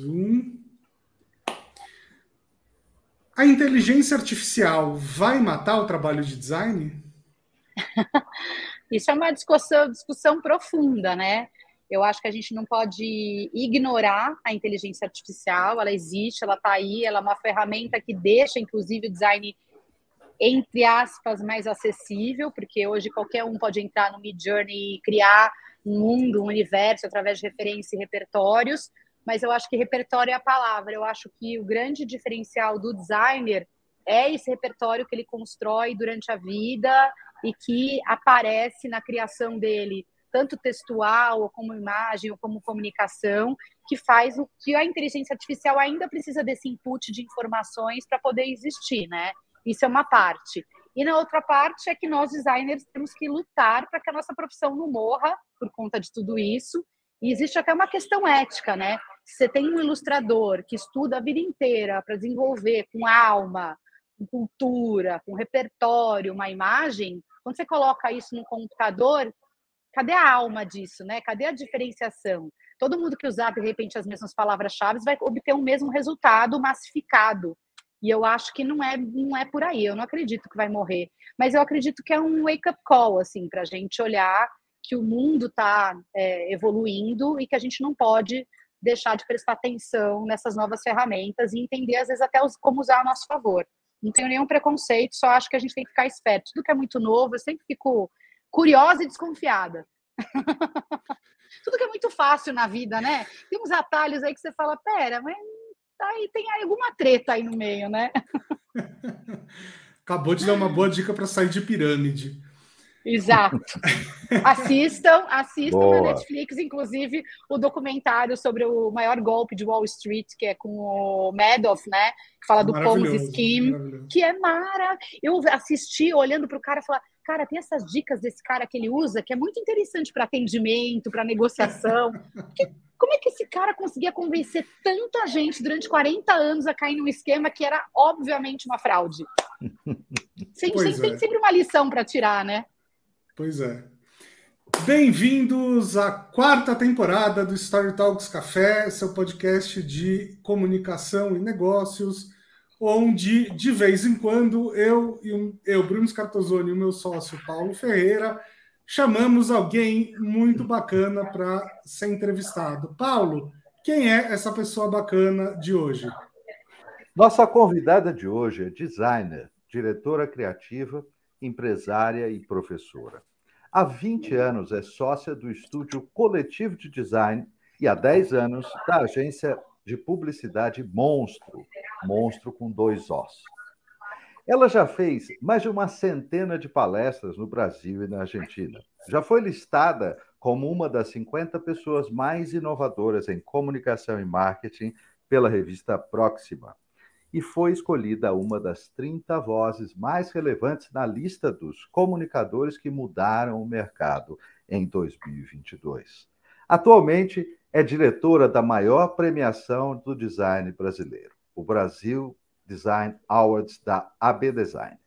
Zoom. A inteligência artificial vai matar o trabalho de design? Isso é uma discussão, discussão profunda, né? Eu acho que a gente não pode ignorar a inteligência artificial, ela existe, ela está aí, ela é uma ferramenta que deixa, inclusive, o design, entre aspas, mais acessível, porque hoje qualquer um pode entrar no Mid Journey e criar um mundo, um universo através de referência e repertórios, mas eu acho que repertório é a palavra. Eu acho que o grande diferencial do designer é esse repertório que ele constrói durante a vida e que aparece na criação dele tanto textual, ou como imagem, ou como comunicação, que faz o que a inteligência artificial ainda precisa desse input de informações para poder existir, né? Isso é uma parte. E na outra parte é que nós designers temos que lutar para que a nossa profissão não morra por conta de tudo isso. E existe até uma questão ética, né? Você tem um ilustrador que estuda a vida inteira para desenvolver com alma, com cultura, com repertório, uma imagem, quando você coloca isso no computador, cadê a alma disso, né? Cadê a diferenciação? Todo mundo que usar de repente as mesmas palavras-chave vai obter o mesmo resultado massificado. E eu acho que não é não é por aí. Eu não acredito que vai morrer, mas eu acredito que é um wake up call assim para a gente olhar que o mundo está é, evoluindo e que a gente não pode deixar de prestar atenção nessas novas ferramentas e entender às vezes até os, como usar a nosso favor. Não tenho nenhum preconceito, só acho que a gente tem que ficar esperto. Tudo que é muito novo, eu sempre fico curiosa e desconfiada. Tudo que é muito fácil na vida, né? Tem uns atalhos aí que você fala, pera, mas aí tem alguma treta aí no meio, né? Acabou de dar uma boa dica para sair de pirâmide. Exato. assistam, assistam Boa. na Netflix, inclusive, o documentário sobre o maior golpe de Wall Street, que é com o Madoff, né? Que fala do Ponzi Scheme, que é mara. Eu assisti olhando para o cara e falar, cara, tem essas dicas desse cara que ele usa, que é muito interessante para atendimento, para negociação. que, como é que esse cara conseguia convencer tanta gente durante 40 anos a cair num esquema que era obviamente uma fraude? Sempre, sempre é. tem sempre uma lição para tirar, né? Pois é. Bem-vindos à quarta temporada do Story Talks Café, seu podcast de comunicação e negócios, onde de vez em quando eu e eu, Bruno Scartozoni e o meu sócio Paulo Ferreira chamamos alguém muito bacana para ser entrevistado. Paulo, quem é essa pessoa bacana de hoje? Nossa convidada de hoje é designer, diretora criativa, empresária e professora. Há 20 anos é sócia do estúdio Coletivo de Design e há 10 anos da agência de publicidade Monstro, Monstro com dois Os. Ela já fez mais de uma centena de palestras no Brasil e na Argentina. Já foi listada como uma das 50 pessoas mais inovadoras em comunicação e marketing pela revista Próxima e foi escolhida uma das 30 vozes mais relevantes na lista dos comunicadores que mudaram o mercado em 2022. Atualmente, é diretora da maior premiação do design brasileiro, o Brasil Design Awards da AB Design,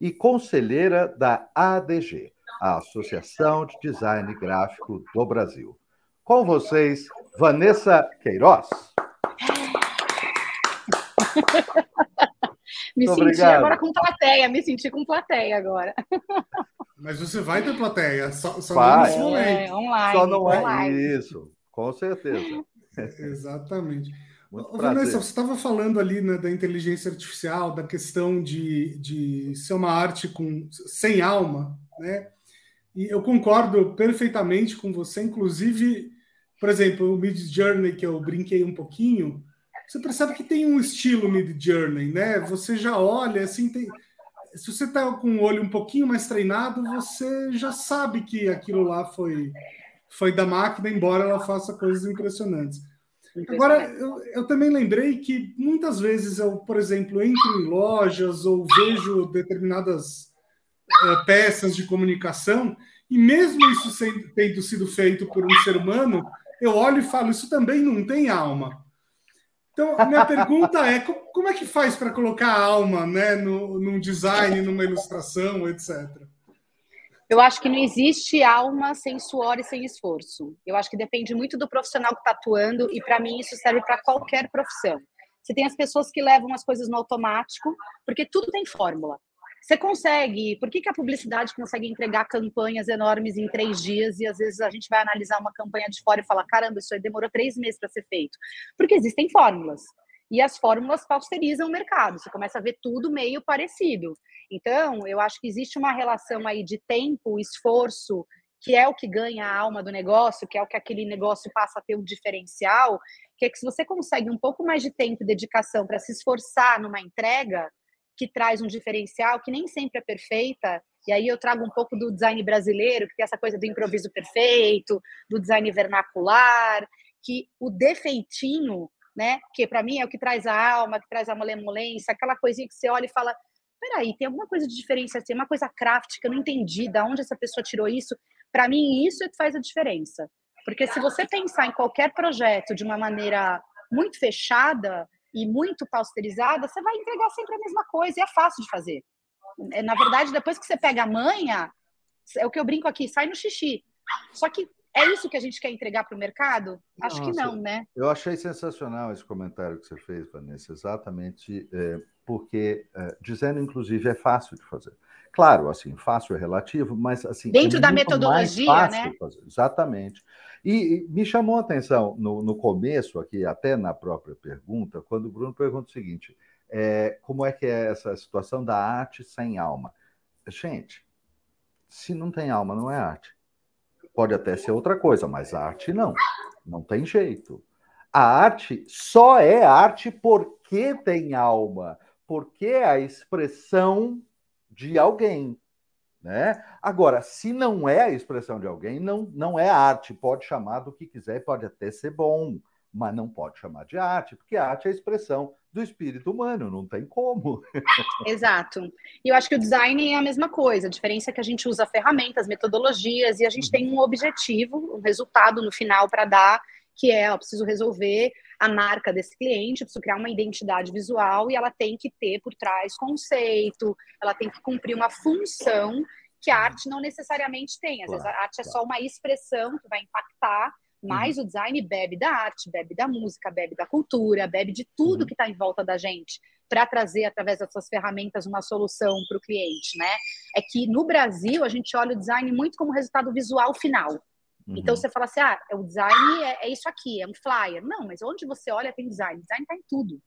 e conselheira da ADG, a Associação de Design Gráfico do Brasil. Com vocês, Vanessa Queiroz. me Muito senti obrigado. agora com plateia, me senti com plateia agora. Mas você vai ter plateia, só, só vai. não nesse momento. É, online, só não é online. isso, com certeza. Exatamente. Ô, Vanessa, você estava falando ali né, da inteligência artificial, da questão de, de ser uma arte com, sem alma, né? E eu concordo perfeitamente com você, inclusive, por exemplo, o Mid Journey, que eu brinquei um pouquinho, você percebe que tem um estilo Mid Journey, né? Você já olha, assim, tem. Se você está com o olho um pouquinho mais treinado, você já sabe que aquilo lá foi, foi da máquina, embora ela faça coisas impressionantes. Agora, eu, eu, também lembrei que muitas vezes eu, por exemplo, entro em lojas ou vejo determinadas é, peças de comunicação, e mesmo isso sendo, tendo sido feito por um ser humano, eu olho e falo: isso também não tem alma. Então, a minha pergunta é: como é que faz para colocar alma né, no, num design, numa ilustração, etc.? Eu acho que não existe alma sem suor e sem esforço. Eu acho que depende muito do profissional que está atuando e para mim isso serve para qualquer profissão. Você tem as pessoas que levam as coisas no automático, porque tudo tem fórmula. Você consegue. Por que, que a publicidade consegue entregar campanhas enormes em três dias e às vezes a gente vai analisar uma campanha de fora e fala: caramba, isso aí demorou três meses para ser feito? Porque existem fórmulas. E as fórmulas pausterizam o mercado. Você começa a ver tudo meio parecido. Então, eu acho que existe uma relação aí de tempo, esforço, que é o que ganha a alma do negócio, que é o que aquele negócio passa a ter um diferencial, que é que se você consegue um pouco mais de tempo e dedicação para se esforçar numa entrega, que traz um diferencial que nem sempre é perfeita. E aí eu trago um pouco do design brasileiro, que tem essa coisa do improviso perfeito, do design vernacular, que o defeitinho, né, que para mim é o que traz a alma, que traz a malemolência, aquela coisinha que você olha e fala, peraí, tem alguma coisa de diferença, tem uma coisa craft que eu não entendi, da onde essa pessoa tirou isso. Para mim, isso é que faz a diferença. Porque se você pensar em qualquer projeto de uma maneira muito fechada, e muito pausterizada, você vai entregar sempre a mesma coisa e é fácil de fazer. É, na verdade, depois que você pega a manha, é o que eu brinco aqui, sai no xixi. Só que é isso que a gente quer entregar para o mercado? Acho Nossa, que não, né? Eu achei sensacional esse comentário que você fez, Vanessa, exatamente é, porque é, dizendo, inclusive, é fácil de fazer. Claro, assim, fácil é relativo, mas assim. É Dentro é da metodologia, né? Exatamente. E, e, me chamou a atenção no, no, começo, aqui, até na própria pergunta, quando o Bruno pergunta o seguinte: é, como é que é essa situação da arte sem alma? Gente, se não tem alma, não é arte. Pode até ser outra coisa, mas arte não. Não tem jeito. A arte só é arte porque tem alma, porque a expressão de alguém. Né? Agora, se não é a expressão de alguém, não, não é arte. Pode chamar do que quiser, pode até ser bom, mas não pode chamar de arte, porque arte é a expressão do espírito humano, não tem como. Exato. E eu acho que o design é a mesma coisa. A diferença é que a gente usa ferramentas, metodologias e a gente tem um objetivo, um resultado no final para dar, que é, eu preciso resolver a marca desse cliente, preciso criar uma identidade visual e ela tem que ter por trás conceito, ela tem que cumprir uma função que a arte não necessariamente tem. Às claro, vezes a arte é só uma expressão que vai impactar, mas uhum. o design bebe da arte, bebe da música, bebe da cultura, bebe de tudo uhum. que está em volta da gente para trazer através dessas ferramentas uma solução para o cliente, né? É que no Brasil a gente olha o design muito como resultado visual final. Então, uhum. Então você fala assim: ah, o design é, é, isso aqui, é um flyer. Não, mas onde você olha tem design. Design está em tudo.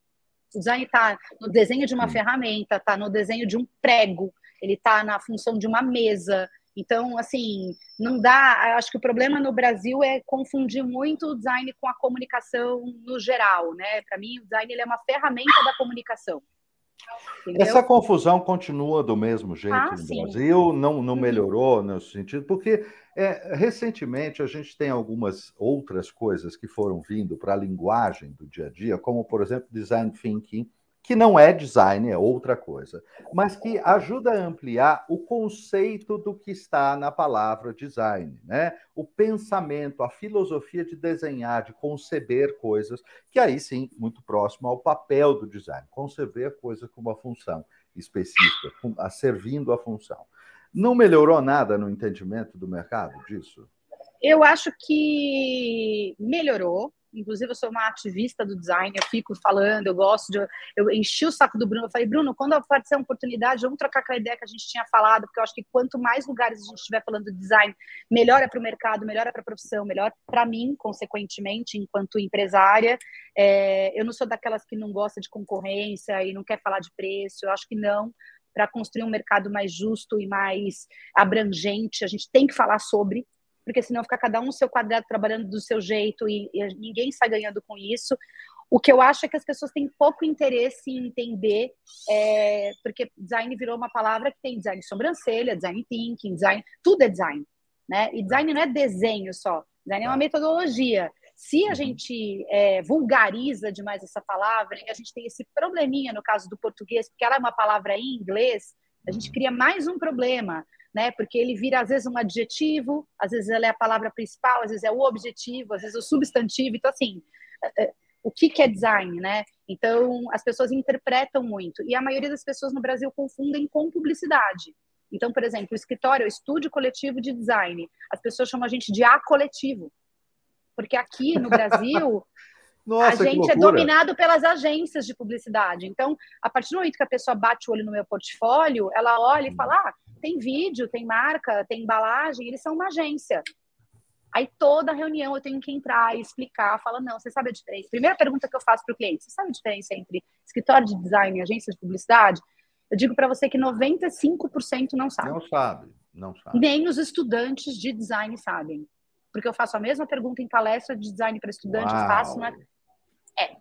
O design está no desenho de uma uhum. ferramenta, está no desenho de um prego, ele está na função de uma mesa. Então, assim, não dá. Acho que o problema no Brasil é confundir muito o design com a comunicação no geral, né? Para mim, o design é uma ferramenta da comunicação. Entendeu? Essa confusão continua do mesmo jeito ah, no sim. Brasil, não, não uhum. melhorou nesse sentido, porque é, recentemente a gente tem algumas outras coisas que foram vindo para a linguagem do dia a dia, como, por exemplo, design thinking, que não é design, é outra coisa, mas que ajuda a ampliar o conceito do que está na palavra design, né? O pensamento, a filosofia de desenhar, de conceber coisas, que aí sim, muito próximo ao papel do design, conceber coisas com uma função específica, servindo a função. Não melhorou nada no entendimento do mercado disso? Eu acho que melhorou, Inclusive, eu sou uma ativista do design, eu fico falando, eu gosto de. Eu enchi o saco do Bruno. Eu falei, Bruno, quando aparecer a oportunidade, vamos trocar aquela ideia que a gente tinha falado, porque eu acho que quanto mais lugares a gente estiver falando de design, melhor é para o mercado, melhor é para a profissão, melhor para mim, consequentemente, enquanto empresária. É, eu não sou daquelas que não gosta de concorrência e não quer falar de preço, eu acho que não para construir um mercado mais justo e mais abrangente, a gente tem que falar sobre, porque senão fica cada um no seu quadrado trabalhando do seu jeito e, e ninguém está ganhando com isso. O que eu acho é que as pessoas têm pouco interesse em entender, é, porque design virou uma palavra que tem design de sobrancelha, design thinking, design, tudo é design, né? E design não é desenho só, design é uma metodologia. Se a uhum. gente é, vulgariza demais essa palavra, e a gente tem esse probleminha no caso do português, porque ela é uma palavra em inglês, a gente cria mais um problema né? Porque ele vira às vezes um adjetivo, às vezes ela é a palavra principal, às vezes é o objetivo, às vezes o substantivo. Então assim, é, é, o que, que é design, né? Então as pessoas interpretam muito e a maioria das pessoas no Brasil confundem com publicidade. Então, por exemplo, o escritório é o estúdio coletivo de design. As pessoas chamam a gente de A coletivo. Porque aqui no Brasil, Nossa, a gente é dominado pelas agências de publicidade. Então, a partir do momento que a pessoa bate o olho no meu portfólio, ela olha e fala: ah, tem vídeo, tem marca, tem embalagem, eles são uma agência. Aí toda reunião eu tenho que entrar e explicar, fala, não, você sabe a diferença? Primeira pergunta que eu faço para o cliente, você sabe a diferença entre escritório de design e agência de publicidade? Eu digo para você que 95% não sabe. Não sabe, não sabe. Nem os estudantes de design sabem. Porque eu faço a mesma pergunta em palestra de design para estudantes, faço na... É.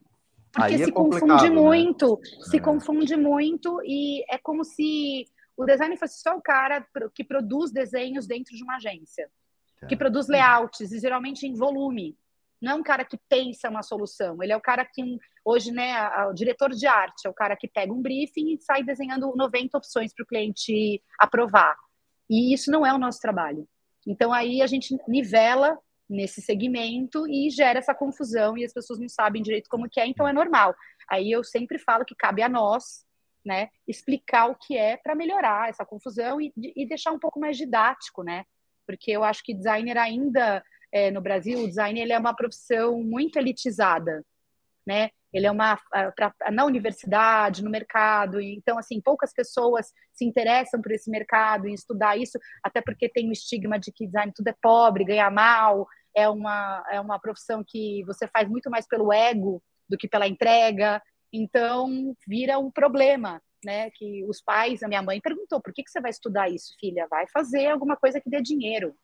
Porque Aí se é confunde né? muito, se é. confunde muito e é como se o design fosse só o cara que produz desenhos dentro de uma agência que produz layouts, e geralmente em volume. Não é um cara que pensa uma solução, ele é o cara que, hoje, né, o diretor de arte, é o cara que pega um briefing e sai desenhando 90 opções para o cliente aprovar. E isso não é o nosso trabalho. Então, aí a gente nivela nesse segmento e gera essa confusão e as pessoas não sabem direito como que é, então é normal. Aí eu sempre falo que cabe a nós, né, explicar o que é para melhorar essa confusão e, e deixar um pouco mais didático, né? porque eu acho que designer ainda é, no Brasil, o design ele é uma profissão muito elitizada, né? Ele é uma pra, na universidade, no mercado, então assim poucas pessoas se interessam por esse mercado e estudar isso, até porque tem o estigma de que design tudo é pobre, ganha mal, é uma é uma profissão que você faz muito mais pelo ego do que pela entrega, então vira um problema né? Que os pais, a minha mãe perguntou: por que, que você vai estudar isso, filha? Vai fazer alguma coisa que dê dinheiro.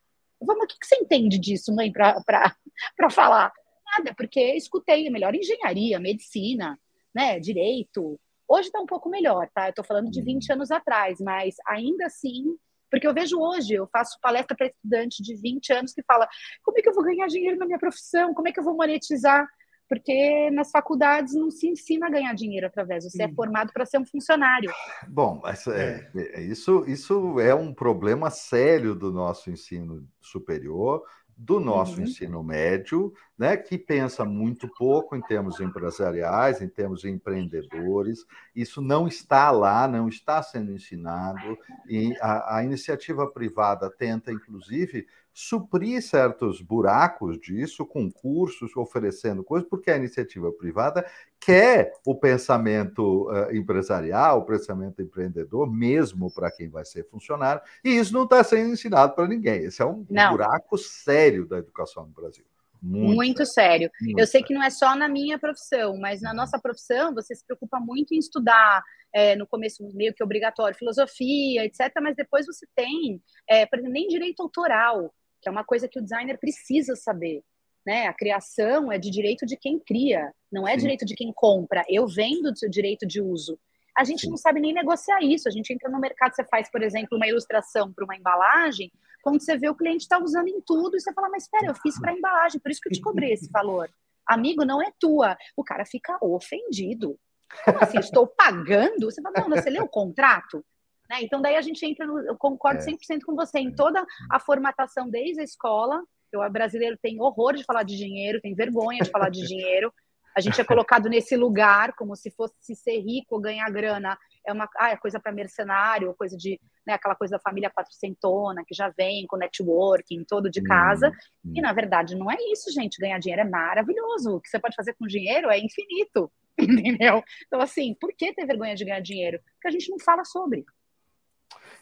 Vamos, o que, que você entende disso, mãe, para falar? Nada, porque escutei é melhor engenharia, medicina, né? Direito. Hoje está um pouco melhor, tá? Eu estou falando de 20 uhum. anos atrás, mas ainda assim porque eu vejo hoje, eu faço palestra para estudante de 20 anos que fala: como é que eu vou ganhar dinheiro na minha profissão? Como é que eu vou monetizar? porque nas faculdades não se ensina a ganhar dinheiro através, você é formado para ser um funcionário. Bom, é, é. isso, isso é um problema sério do nosso ensino superior, do nosso uhum. ensino médio, né, que pensa muito pouco em termos empresariais, em termos empreendedores. Isso não está lá, não está sendo ensinado, e a, a iniciativa privada tenta, inclusive, suprir certos buracos disso com cursos, oferecendo coisas, porque a iniciativa privada quer o pensamento uh, empresarial, o pensamento empreendedor, mesmo para quem vai ser funcionário, e isso não está sendo ensinado para ninguém. Esse é um não. buraco sério da educação no Brasil. Muito, muito sério. Muito eu sei que não é só na minha profissão, mas na uhum. nossa profissão você se preocupa muito em estudar, é, no começo meio que obrigatório, filosofia, etc. Mas depois você tem, é, por exemplo, nem direito autoral que é uma coisa que o designer precisa saber. Né? A criação é de direito de quem cria, não é Sim. direito de quem compra. Eu vendo o direito de uso. A gente Sim. não sabe nem negociar isso. A gente entra no mercado, você faz, por exemplo, uma ilustração para uma embalagem, quando você vê o cliente está usando em tudo, e você fala, mas espera, eu fiz para embalagem, por isso que eu te cobrei esse valor. Amigo, não é tua. O cara fica ofendido. Como assim? Estou pagando? Você fala, não, você leu o contrato? Né? Então, daí a gente entra no. Eu concordo 100% é. com você em toda a formatação desde a escola. O brasileiro tem horror de falar de dinheiro, tem vergonha de falar de dinheiro. A gente é colocado nesse lugar como se fosse ser rico ou ganhar grana é uma ah, é coisa para mercenário, coisa de né, aquela coisa da família quatrocentona que já vem com networking todo de casa. Hum. E na verdade não é isso, gente. Ganhar dinheiro é maravilhoso. O que você pode fazer com dinheiro é infinito, entendeu? Então assim, por que ter vergonha de ganhar dinheiro? Porque a gente não fala sobre.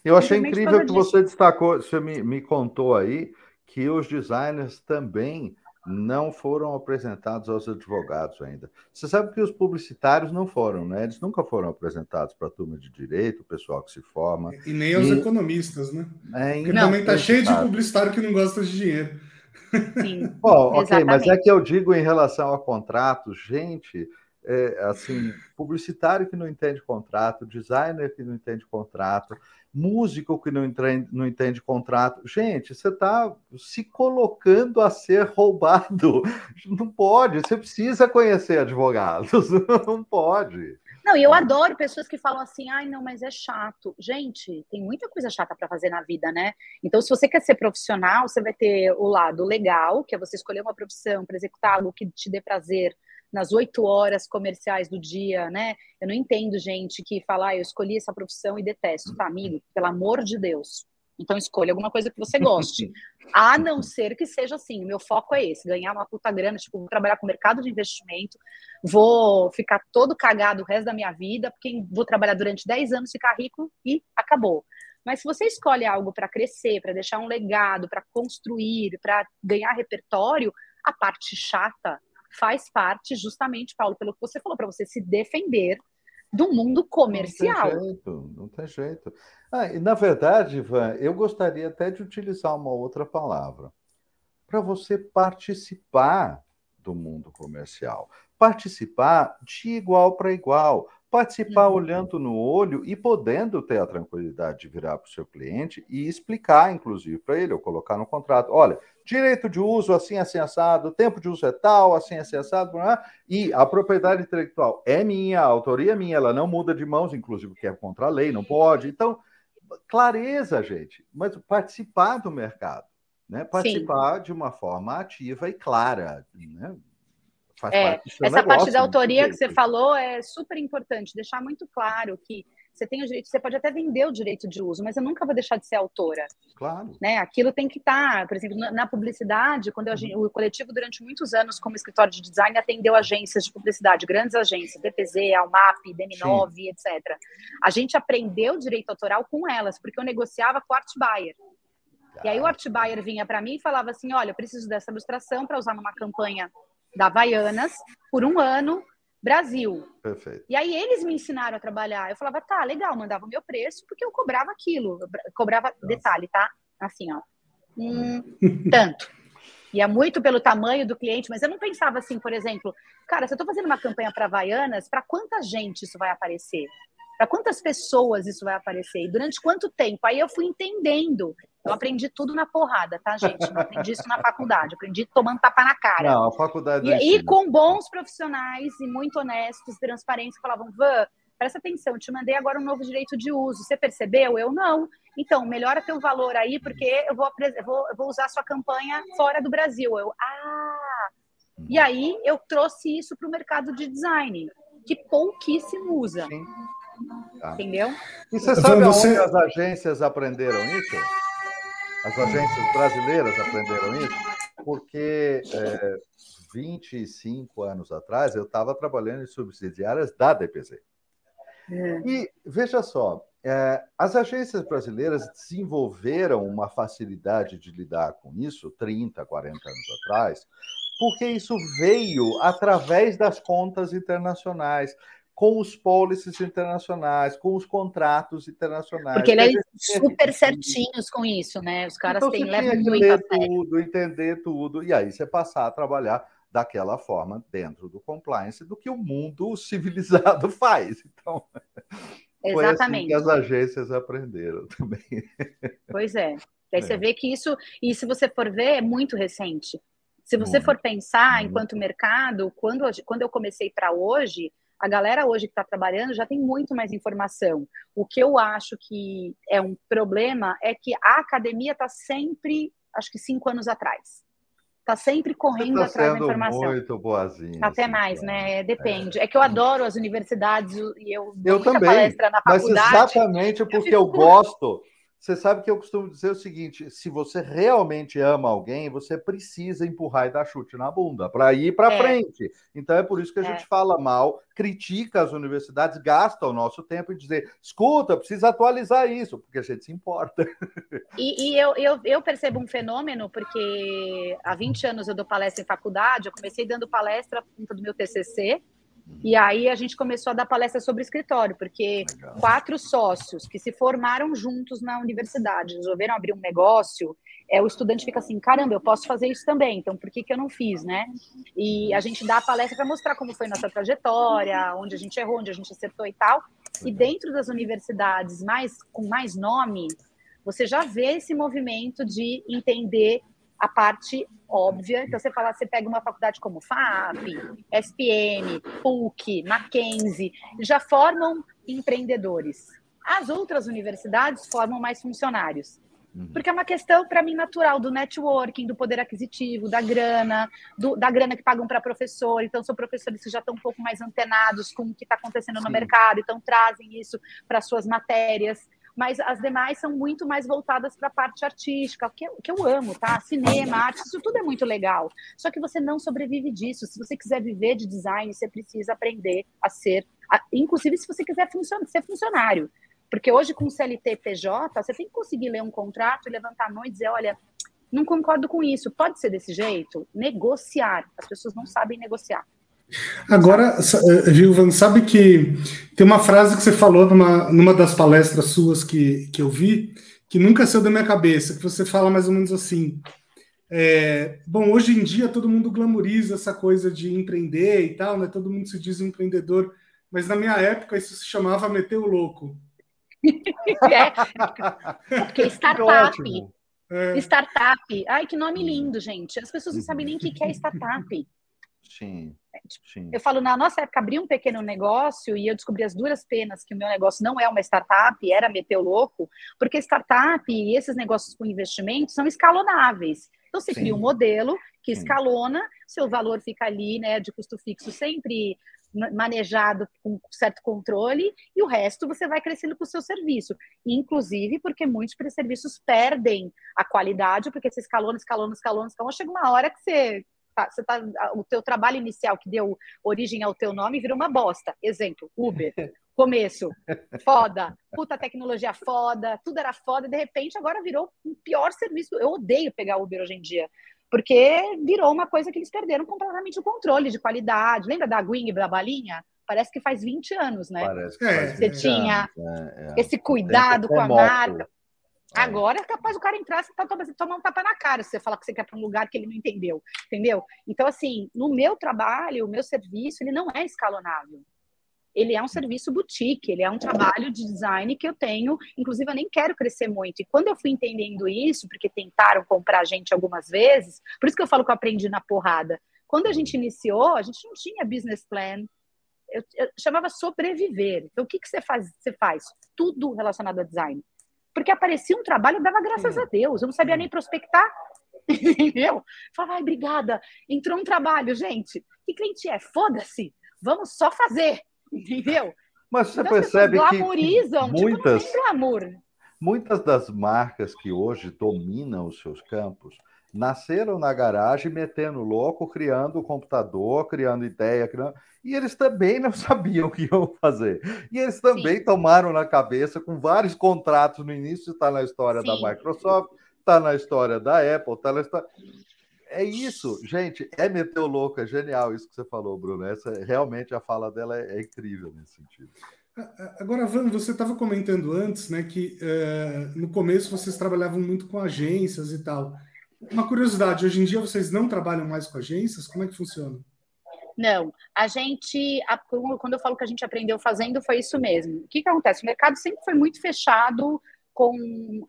Eu achei incrível que você destacou, você me, me contou aí que os designers também não foram apresentados aos advogados ainda. Você sabe que os publicitários não foram, né? Eles nunca foram apresentados para a turma de direito, o pessoal que se forma. E nem aos e... economistas, né? É, Porque não, também está cheio de publicitário que não gosta de dinheiro. Sim. Bom, ok, exatamente. mas é que eu digo em relação a contratos, gente, é, assim, publicitário que não entende contrato, designer que não entende contrato, músico que não entende, não entende contrato. Gente, você está se colocando a ser roubado. Não pode, você precisa conhecer advogados, não pode. Não, e eu adoro pessoas que falam assim, ai, não, mas é chato. Gente, tem muita coisa chata para fazer na vida, né? Então, se você quer ser profissional, você vai ter o lado legal, que é você escolher uma profissão para executar algo que te dê prazer nas oito horas comerciais do dia, né? Eu não entendo gente que fala, ah, eu escolhi essa profissão e detesto. Tá, amigo, pelo amor de Deus. Então escolha alguma coisa que você goste. A não ser que seja assim, o meu foco é esse, ganhar uma puta grana, tipo, vou trabalhar com mercado de investimento, vou ficar todo cagado o resto da minha vida, porque vou trabalhar durante 10 anos, ficar rico e acabou. Mas se você escolhe algo para crescer, para deixar um legado, para construir, para ganhar repertório, a parte chata faz parte justamente, Paulo, pelo que você falou, para você se defender do mundo comercial. Não tem jeito, não tem jeito. Ah, e na verdade, Ivan, eu gostaria até de utilizar uma outra palavra. Para você participar do mundo comercial. Participar de igual para igual participar uhum. olhando no olho e podendo ter a tranquilidade de virar para o seu cliente e explicar, inclusive, para ele, ou colocar no contrato: olha, direito de uso assim, assim, assado, tempo de uso é tal, assim, assim, assado, e a propriedade intelectual é minha, a autoria é minha, ela não muda de mãos, inclusive, que é contra a lei, não pode. Então, clareza, gente, mas participar do mercado. Né? Participar Sim. de uma forma ativa e clara, né? Faz é, parte essa negócio, parte da autoria que você falou é super importante, deixar muito claro que você tem o direito, você pode até vender o direito de uso, mas eu nunca vou deixar de ser autora. Claro. Né? Aquilo tem que estar, tá, por exemplo, na publicidade, quando eu, uhum. o coletivo durante muitos anos como escritório de design atendeu agências de publicidade, grandes agências, DPZ, Almap, DM9, Sim. etc. A gente aprendeu direito autoral com elas, porque eu negociava com o art buyer. E aí o art buyer vinha para mim e falava assim: "Olha, eu preciso dessa ilustração para usar numa campanha da Havaianas por um ano, Brasil. Perfeito. E aí eles me ensinaram a trabalhar. Eu falava, tá, legal, mandava o meu preço, porque eu cobrava aquilo. Eu cobrava, Nossa. detalhe, tá? Assim, ó. Hum, tanto. E é muito pelo tamanho do cliente, mas eu não pensava assim, por exemplo, cara, se eu estou fazendo uma campanha para Havaianas, para quanta gente isso vai aparecer? Para quantas pessoas isso vai aparecer? E durante quanto tempo? Aí eu fui entendendo eu aprendi tudo na porrada, tá, gente? Não aprendi isso na faculdade, aprendi tomando tapa na cara. Não, a faculdade. E, e com bons profissionais e muito honestos, transparentes, que falavam, Van, presta atenção, te mandei agora um novo direito de uso. Você percebeu? Eu não. Então, melhora teu valor aí, porque eu vou, vou, vou usar a sua campanha fora do Brasil. Eu, ah! E aí eu trouxe isso para o mercado de design, que pouquíssimo usa. Sim. Tá. Entendeu? E você sabe você... onde as agências aprenderam isso? As agências brasileiras aprenderam isso porque é, 25 anos atrás eu estava trabalhando em subsidiárias da DPZ. É. E veja só, é, as agências brasileiras desenvolveram uma facilidade de lidar com isso 30, 40 anos atrás, porque isso veio através das contas internacionais com os policies internacionais, com os contratos internacionais. Porque eles é super certinhos com isso, né? Os caras então, têm levam muito ler tudo, entender tudo, e aí você passar a trabalhar daquela forma dentro do compliance do que o mundo civilizado faz. Então, foi assim que as agências aprenderam também. Pois é. Daí é. você vê que isso, e se você for ver, é muito recente. Se você for pensar enquanto mercado, quando, quando eu comecei para hoje, a galera hoje que está trabalhando já tem muito mais informação. O que eu acho que é um problema é que a academia está sempre, acho que cinco anos atrás. Está sempre correndo tá atrás da informação. Muito boazinha. Até assim, mais, né? Depende. É. é. que eu adoro as universidades e eu dou eu também, palestra na faculdade. Mas exatamente porque eu gosto você sabe que eu costumo dizer o seguinte: se você realmente ama alguém, você precisa empurrar e dar chute na bunda para ir para é. frente. Então é por isso que a é. gente fala mal, critica as universidades, gasta o nosso tempo em dizer: escuta, precisa atualizar isso, porque a gente se importa. E, e eu, eu, eu, percebo um fenômeno, porque há 20 anos eu dou palestra em faculdade, eu comecei dando palestra do meu TCC. E aí a gente começou a dar palestra sobre escritório, porque Legal. quatro sócios que se formaram juntos na universidade, resolveram abrir um negócio, é, o estudante fica assim, caramba, eu posso fazer isso também, então por que, que eu não fiz, né? E a gente dá a palestra para mostrar como foi nossa trajetória, onde a gente errou, onde a gente acertou e tal. E dentro das universidades mais com mais nome, você já vê esse movimento de entender a parte óbvia. Então, você fala, você pega uma faculdade como FAP, SPM, PUC, Mackenzie, já formam empreendedores. As outras universidades formam mais funcionários. Uhum. Porque é uma questão, para mim, natural do networking, do poder aquisitivo, da grana, do, da grana que pagam para professor. Então, são professores que já estão um pouco mais antenados com o que está acontecendo Sim. no mercado, então trazem isso para suas matérias. Mas as demais são muito mais voltadas para a parte artística, que, que eu amo, tá? Cinema, arte, isso tudo é muito legal. Só que você não sobrevive disso. Se você quiser viver de design, você precisa aprender a ser, a, inclusive se você quiser ser funcionário. Porque hoje, com CLT PJ, você tem que conseguir ler um contrato levantar a mão e dizer: olha, não concordo com isso, pode ser desse jeito? Negociar. As pessoas não sabem negociar. Agora, Gilvan, sabe que tem uma frase que você falou numa, numa das palestras suas que, que eu vi, que nunca saiu da minha cabeça, que você fala mais ou menos assim. É, bom, hoje em dia todo mundo glamoriza essa coisa de empreender e tal, né? Todo mundo se diz empreendedor, mas na minha época isso se chamava meter o louco é, porque startup. É. Startup. Ai, que nome lindo, gente. As pessoas não sabem nem o que é startup. Sim, é, tipo, sim. Eu falo, na nossa época, abri um pequeno negócio e eu descobri as duras penas que o meu negócio não é uma startup, era meter o louco, porque startup e esses negócios com investimento são escalonáveis. Então, você sim. cria um modelo que escalona, seu valor fica ali, né, de custo fixo sempre manejado com certo controle e o resto você vai crescendo com o seu serviço. Inclusive porque muitos serviços perdem a qualidade, porque você escalona, escalona, escalona, escalona, chega uma hora que você tá, você tá, o teu trabalho inicial que deu origem ao teu nome vira uma bosta. Exemplo, Uber. Começo, foda, puta tecnologia foda, tudo era foda, de repente agora virou um pior serviço. Eu odeio pegar Uber hoje em dia, porque virou uma coisa que eles perderam completamente o controle de qualidade. Lembra da Gwing da balinha? Parece que faz 20 anos, né? Parece que faz Você tinha é, é. esse cuidado com a marca. É. Agora é capaz o cara entrar e tá, tomar um tapa na cara se você falar que você quer para um lugar que ele não entendeu, entendeu? Então, assim, no meu trabalho, o meu serviço, ele não é escalonável ele é um serviço boutique, ele é um trabalho de design que eu tenho, inclusive eu nem quero crescer muito. E quando eu fui entendendo isso, porque tentaram comprar a gente algumas vezes, por isso que eu falo que eu aprendi na porrada. Quando a gente iniciou, a gente não tinha business plan, eu, eu chamava sobreviver. Então, o que, que você faz? Você faz tudo relacionado a design. Porque aparecia um trabalho, eu dava graças a Deus. Eu não sabia nem prospectar. Entendeu? Falava, ai, obrigada. Entrou um trabalho, gente. Que cliente é? Foda-se. Vamos só fazer. Entendeu? Mas você então, percebe que, glamorizam, que muitas, tipo, glamour. muitas das marcas que hoje dominam os seus campos nasceram na garagem metendo louco, criando computador, criando ideia, criando... e eles também não sabiam o que iam fazer. E eles também Sim. tomaram na cabeça com vários contratos no início, está na história Sim. da Microsoft, está na história da Apple, está na história é isso, gente. É meter o louco, é genial isso que você falou, Bruno. Essa, realmente a fala dela é, é incrível nesse sentido. Agora, Van, você estava comentando antes, né, que uh, no começo vocês trabalhavam muito com agências e tal. Uma curiosidade, hoje em dia vocês não trabalham mais com agências? Como é que funciona? Não, a gente, quando eu falo que a gente aprendeu fazendo, foi isso mesmo. O que, que acontece? O mercado sempre foi muito fechado com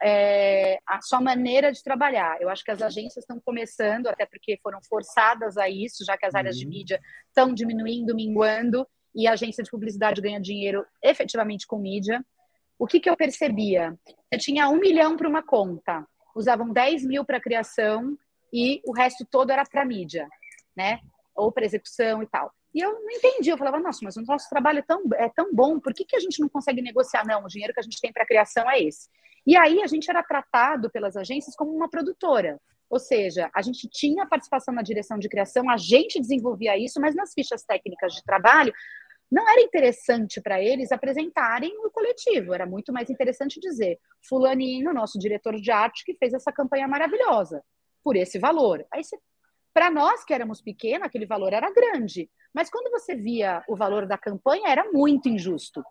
é, a sua maneira de trabalhar. Eu acho que as agências estão começando, até porque foram forçadas a isso, já que as áreas uhum. de mídia estão diminuindo, minguando, e a agência de publicidade ganha dinheiro efetivamente com mídia. O que, que eu percebia? Eu tinha um milhão para uma conta, usavam 10 mil para criação e o resto todo era para mídia, né? Ou para execução e tal. E eu não entendi, eu falava, nossa, mas o nosso trabalho é tão, é tão bom, por que, que a gente não consegue negociar? Não, o dinheiro que a gente tem para criação é esse. E aí a gente era tratado pelas agências como uma produtora. Ou seja, a gente tinha participação na direção de criação, a gente desenvolvia isso, mas nas fichas técnicas de trabalho não era interessante para eles apresentarem o coletivo, era muito mais interessante dizer fulaninho, nosso diretor de arte, que fez essa campanha maravilhosa, por esse valor. Aí para nós que éramos pequenos, aquele valor era grande, mas quando você via o valor da campanha, era muito injusto,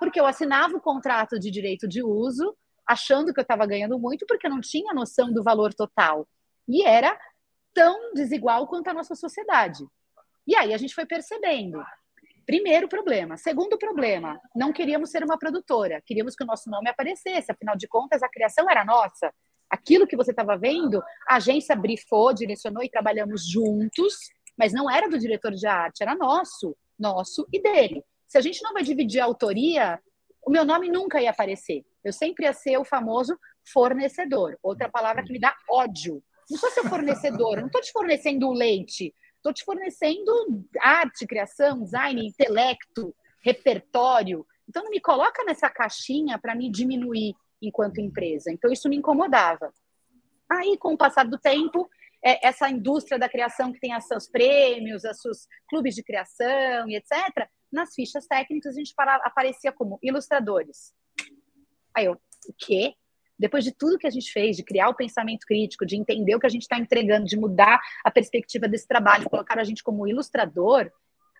porque eu assinava o contrato de direito de uso, achando que eu estava ganhando muito porque eu não tinha noção do valor total. E era tão desigual quanto a nossa sociedade. E aí a gente foi percebendo. Primeiro problema. Segundo problema, não queríamos ser uma produtora, queríamos que o nosso nome aparecesse, afinal de contas, a criação era nossa. Aquilo que você estava vendo, a agência brifou, direcionou e trabalhamos juntos, mas não era do diretor de arte, era nosso, nosso e dele. Se a gente não vai dividir a autoria, o meu nome nunca ia aparecer. Eu sempre ia ser o famoso fornecedor. Outra palavra que me dá ódio. Não sou seu fornecedor, não estou te fornecendo leite, estou te fornecendo arte, criação, design, intelecto, repertório. Então não me coloca nessa caixinha para me diminuir enquanto empresa. Então isso me incomodava. Aí, com o passar do tempo, é, essa indústria da criação que tem os seus prêmios, os seus clubes de criação e etc., nas fichas técnicas a gente aparecia como ilustradores. Aí eu, o quê? Depois de tudo que a gente fez, de criar o pensamento crítico, de entender o que a gente está entregando, de mudar a perspectiva desse trabalho, colocar a gente como ilustrador,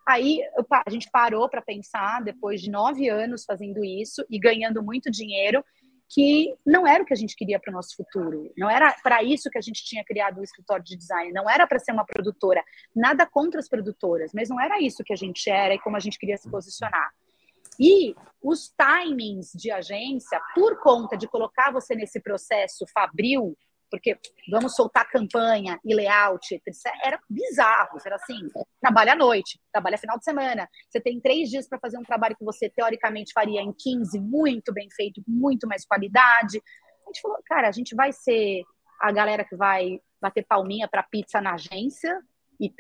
aí a gente parou para pensar, depois de nove anos fazendo isso e ganhando muito dinheiro, que não era o que a gente queria para o nosso futuro. Não era para isso que a gente tinha criado o escritório de design. Não era para ser uma produtora. Nada contra as produtoras, mas não era isso que a gente era e como a gente queria se posicionar. E os timings de agência, por conta de colocar você nesse processo fabril, porque vamos soltar campanha e layout, era bizarro, era assim, trabalha à noite, trabalha final de semana, você tem três dias para fazer um trabalho que você teoricamente faria em 15, muito bem feito, muito mais qualidade. A gente falou, cara, a gente vai ser a galera que vai bater palminha para pizza na agência e,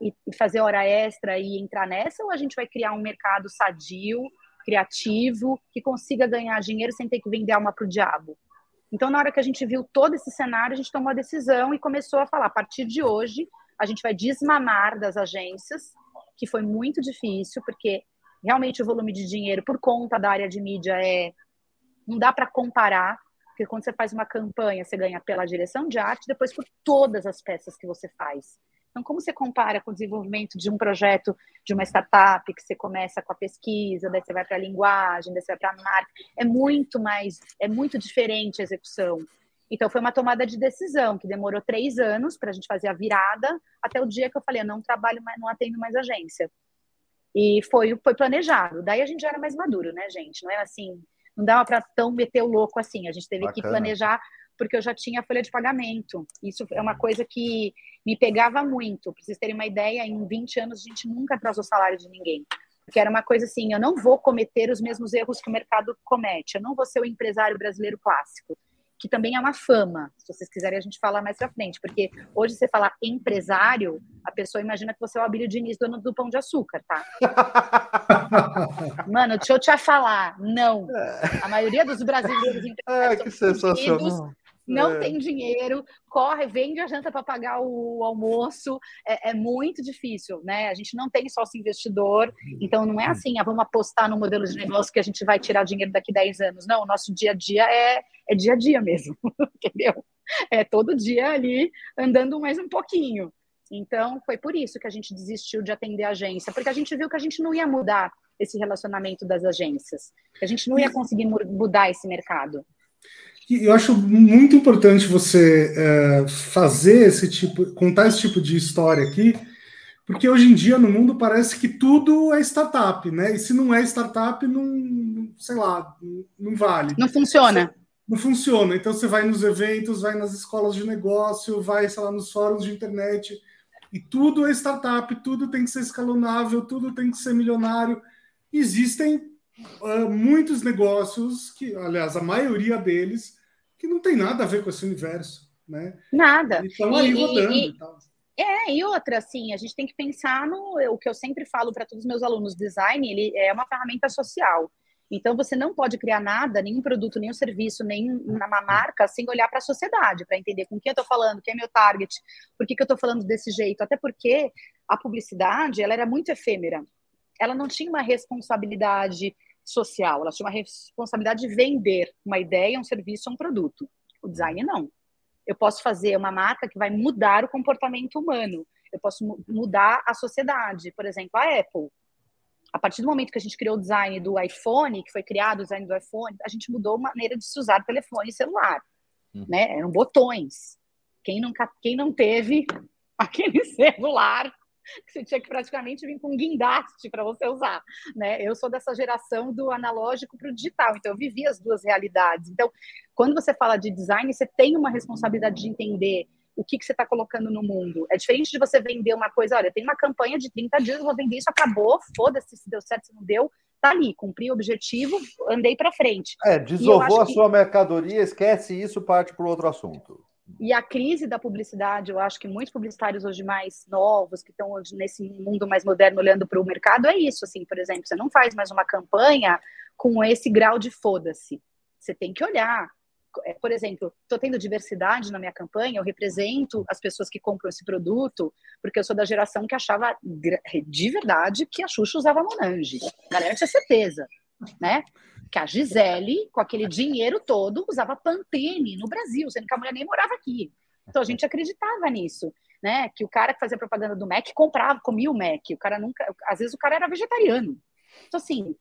e, e fazer hora extra e entrar nessa, ou a gente vai criar um mercado sadio, criativo, que consiga ganhar dinheiro sem ter que vender alma para o diabo? Então, na hora que a gente viu todo esse cenário, a gente tomou a decisão e começou a falar: a partir de hoje, a gente vai desmamar das agências, que foi muito difícil, porque realmente o volume de dinheiro por conta da área de mídia é. Não dá para comparar, porque quando você faz uma campanha, você ganha pela direção de arte, depois por todas as peças que você faz. Então, como você compara com o desenvolvimento de um projeto de uma startup, que você começa com a pesquisa, daí você vai para a linguagem, daí você vai para a marca, é muito mais, é muito diferente a execução. Então, foi uma tomada de decisão que demorou três anos para a gente fazer a virada, até o dia que eu falei, eu não trabalho mais, não atendo mais agência. E foi, foi planejado. Daí a gente já era mais maduro, né, gente? Não é assim, não dava para tão meter o louco assim. A gente teve Bacana. que planejar porque eu já tinha folha de pagamento. Isso é uma coisa que me pegava muito. Para vocês terem uma ideia, em 20 anos a gente nunca atrasou o salário de ninguém. Porque era uma coisa assim, eu não vou cometer os mesmos erros que o mercado comete. Eu não vou ser o empresário brasileiro clássico, que também é uma fama. Se vocês quiserem, a gente falar mais pra frente. Porque hoje você falar empresário, a pessoa imagina que você é o Abílio Diniz, dono do Pão de Açúcar, tá? Mano, deixa eu te falar. Não. A maioria dos brasileiros é, que sensacional não é. tem dinheiro, corre, vende a janta para pagar o almoço. É, é, muito difícil, né? A gente não tem sócio investidor, então não é assim, ah, vamos apostar no modelo de negócio que a gente vai tirar dinheiro daqui 10 anos. Não, o nosso dia a dia é, é dia a dia mesmo, entendeu? É todo dia ali andando mais um pouquinho. Então, foi por isso que a gente desistiu de atender a agência, porque a gente viu que a gente não ia mudar esse relacionamento das agências, que a gente não ia conseguir mudar esse mercado eu acho muito importante você é, fazer esse tipo, contar esse tipo de história aqui, porque hoje em dia no mundo parece que tudo é startup, né? E se não é startup, não, sei lá, não vale. Não funciona. Não funciona. Então você vai nos eventos, vai nas escolas de negócio, vai, sei lá, nos fóruns de internet, e tudo é startup, tudo tem que ser escalonável, tudo tem que ser milionário. Existem uh, muitos negócios que, aliás, a maioria deles, que não tem nada a ver com esse universo, né? Nada. Estão aí rodando e, e tal. É, e outra, assim, a gente tem que pensar no o que eu sempre falo para todos os meus alunos, design, ele é uma ferramenta social. Então você não pode criar nada, nenhum produto, nenhum serviço, nenhuma marca sem olhar para a sociedade, para entender com quem eu estou falando, quem é meu target, por que, que eu estou falando desse jeito. Até porque a publicidade ela era muito efêmera. Ela não tinha uma responsabilidade social, ela tinha uma responsabilidade de vender uma ideia, um serviço, um produto. O design não. Eu posso fazer uma marca que vai mudar o comportamento humano. Eu posso mudar a sociedade. Por exemplo, a Apple. A partir do momento que a gente criou o design do iPhone, que foi criado o design do iPhone, a gente mudou a maneira de se usar telefone e celular. Uhum. Né? Eram botões. Quem, nunca, quem não teve aquele celular que você tinha que praticamente vir com um guindaste para você usar, né? Eu sou dessa geração do analógico para o digital, então eu vivi as duas realidades. Então, quando você fala de design, você tem uma responsabilidade de entender o que, que você está colocando no mundo. É diferente de você vender uma coisa, olha, tem uma campanha de 30 dias, vou vender isso, acabou, foda-se se deu certo, se não deu, tá ali, cumpri o objetivo, andei para frente. É, desovou a sua mercadoria, esquece isso, parte para outro assunto. E a crise da publicidade, eu acho que muitos publicitários hoje mais novos, que estão hoje nesse mundo mais moderno olhando para o mercado, é isso, assim, por exemplo, você não faz mais uma campanha com esse grau de foda-se. Você tem que olhar. É, por exemplo, estou tendo diversidade na minha campanha, eu represento as pessoas que compram esse produto, porque eu sou da geração que achava de verdade que a Xuxa usava Monange. A galera tinha certeza, né? Que a Gisele, com aquele dinheiro todo, usava Pantene no Brasil, sendo que a mulher nem morava aqui. Então a gente acreditava nisso, né? Que o cara que fazia propaganda do Mac comprava, comia o Mac. O cara nunca, às vezes o cara era vegetariano. Então assim,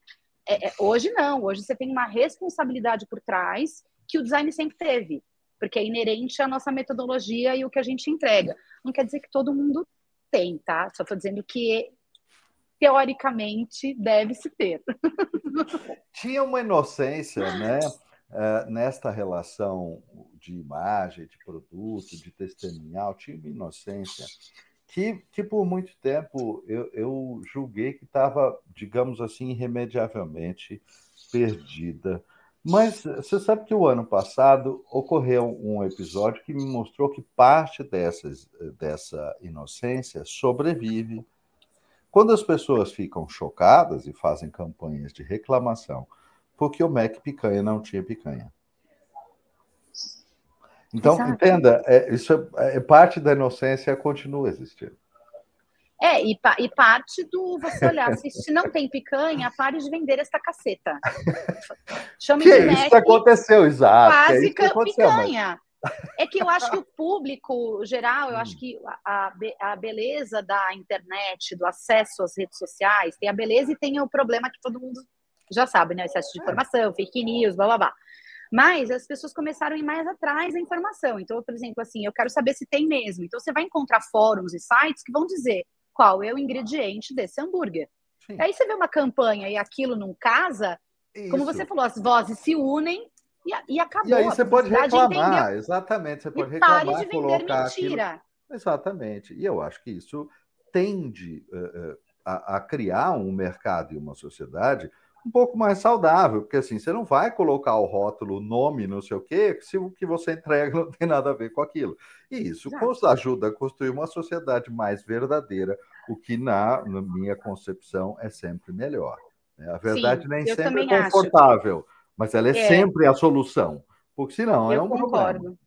é, é, hoje não. Hoje você tem uma responsabilidade por trás que o design sempre teve, porque é inerente à nossa metodologia e o que a gente entrega. Não quer dizer que todo mundo tem, tá? Só estou dizendo que teoricamente deve se ter. Tinha uma inocência, né? Uh, nesta relação de imagem, de produto, de testemunhal, tinha uma inocência que, que por muito tempo eu, eu julguei que estava, digamos assim, irremediavelmente perdida. Mas você sabe que o ano passado ocorreu um episódio que me mostrou que parte dessas, dessa inocência sobrevive quando as pessoas ficam chocadas e fazem campanhas de reclamação porque o Mac picanha não tinha picanha. Então, Exato. entenda, é, isso é, é, parte da inocência continua existindo. É, e, e parte do você olhar, se, não tem picanha, pare de vender esta caceta. Chame que de Mac, isso aconteceu, exato. Quase é picanha. É que eu acho que o público geral, eu acho hum. que a, a beleza da internet, do acesso às redes sociais, tem a beleza e tem o problema que todo mundo já sabe, né? Excesso de é. informação, fake news, blá blá blá. Mas as pessoas começaram a ir mais atrás da informação. Então, por exemplo, assim, eu quero saber se tem mesmo. Então, você vai encontrar fóruns e sites que vão dizer qual é o ingrediente desse hambúrguer. Sim. Aí você vê uma campanha e aquilo não casa, Isso. como você falou, as vozes se unem e, e acabou. E aí você pode reclamar, entendeu? exatamente. Você pode e reclamar, pare de vender mentira. Aquilo. Exatamente. E eu acho que isso tende uh, a, a, criar um mercado e uma sociedade um pouco mais saudável, porque assim, você não vai colocar o rótulo, o nome, não sei o quê, se o que você entrega não tem nada a ver com aquilo. E isso Exato. ajuda a construir uma sociedade mais verdadeira, o que, na, na minha concepção, é sempre melhor. Né? A verdade Sim, nem sempre é confortável. Acho mas ela é, é. sempre a solução, porque senão eu é um concordo. problema.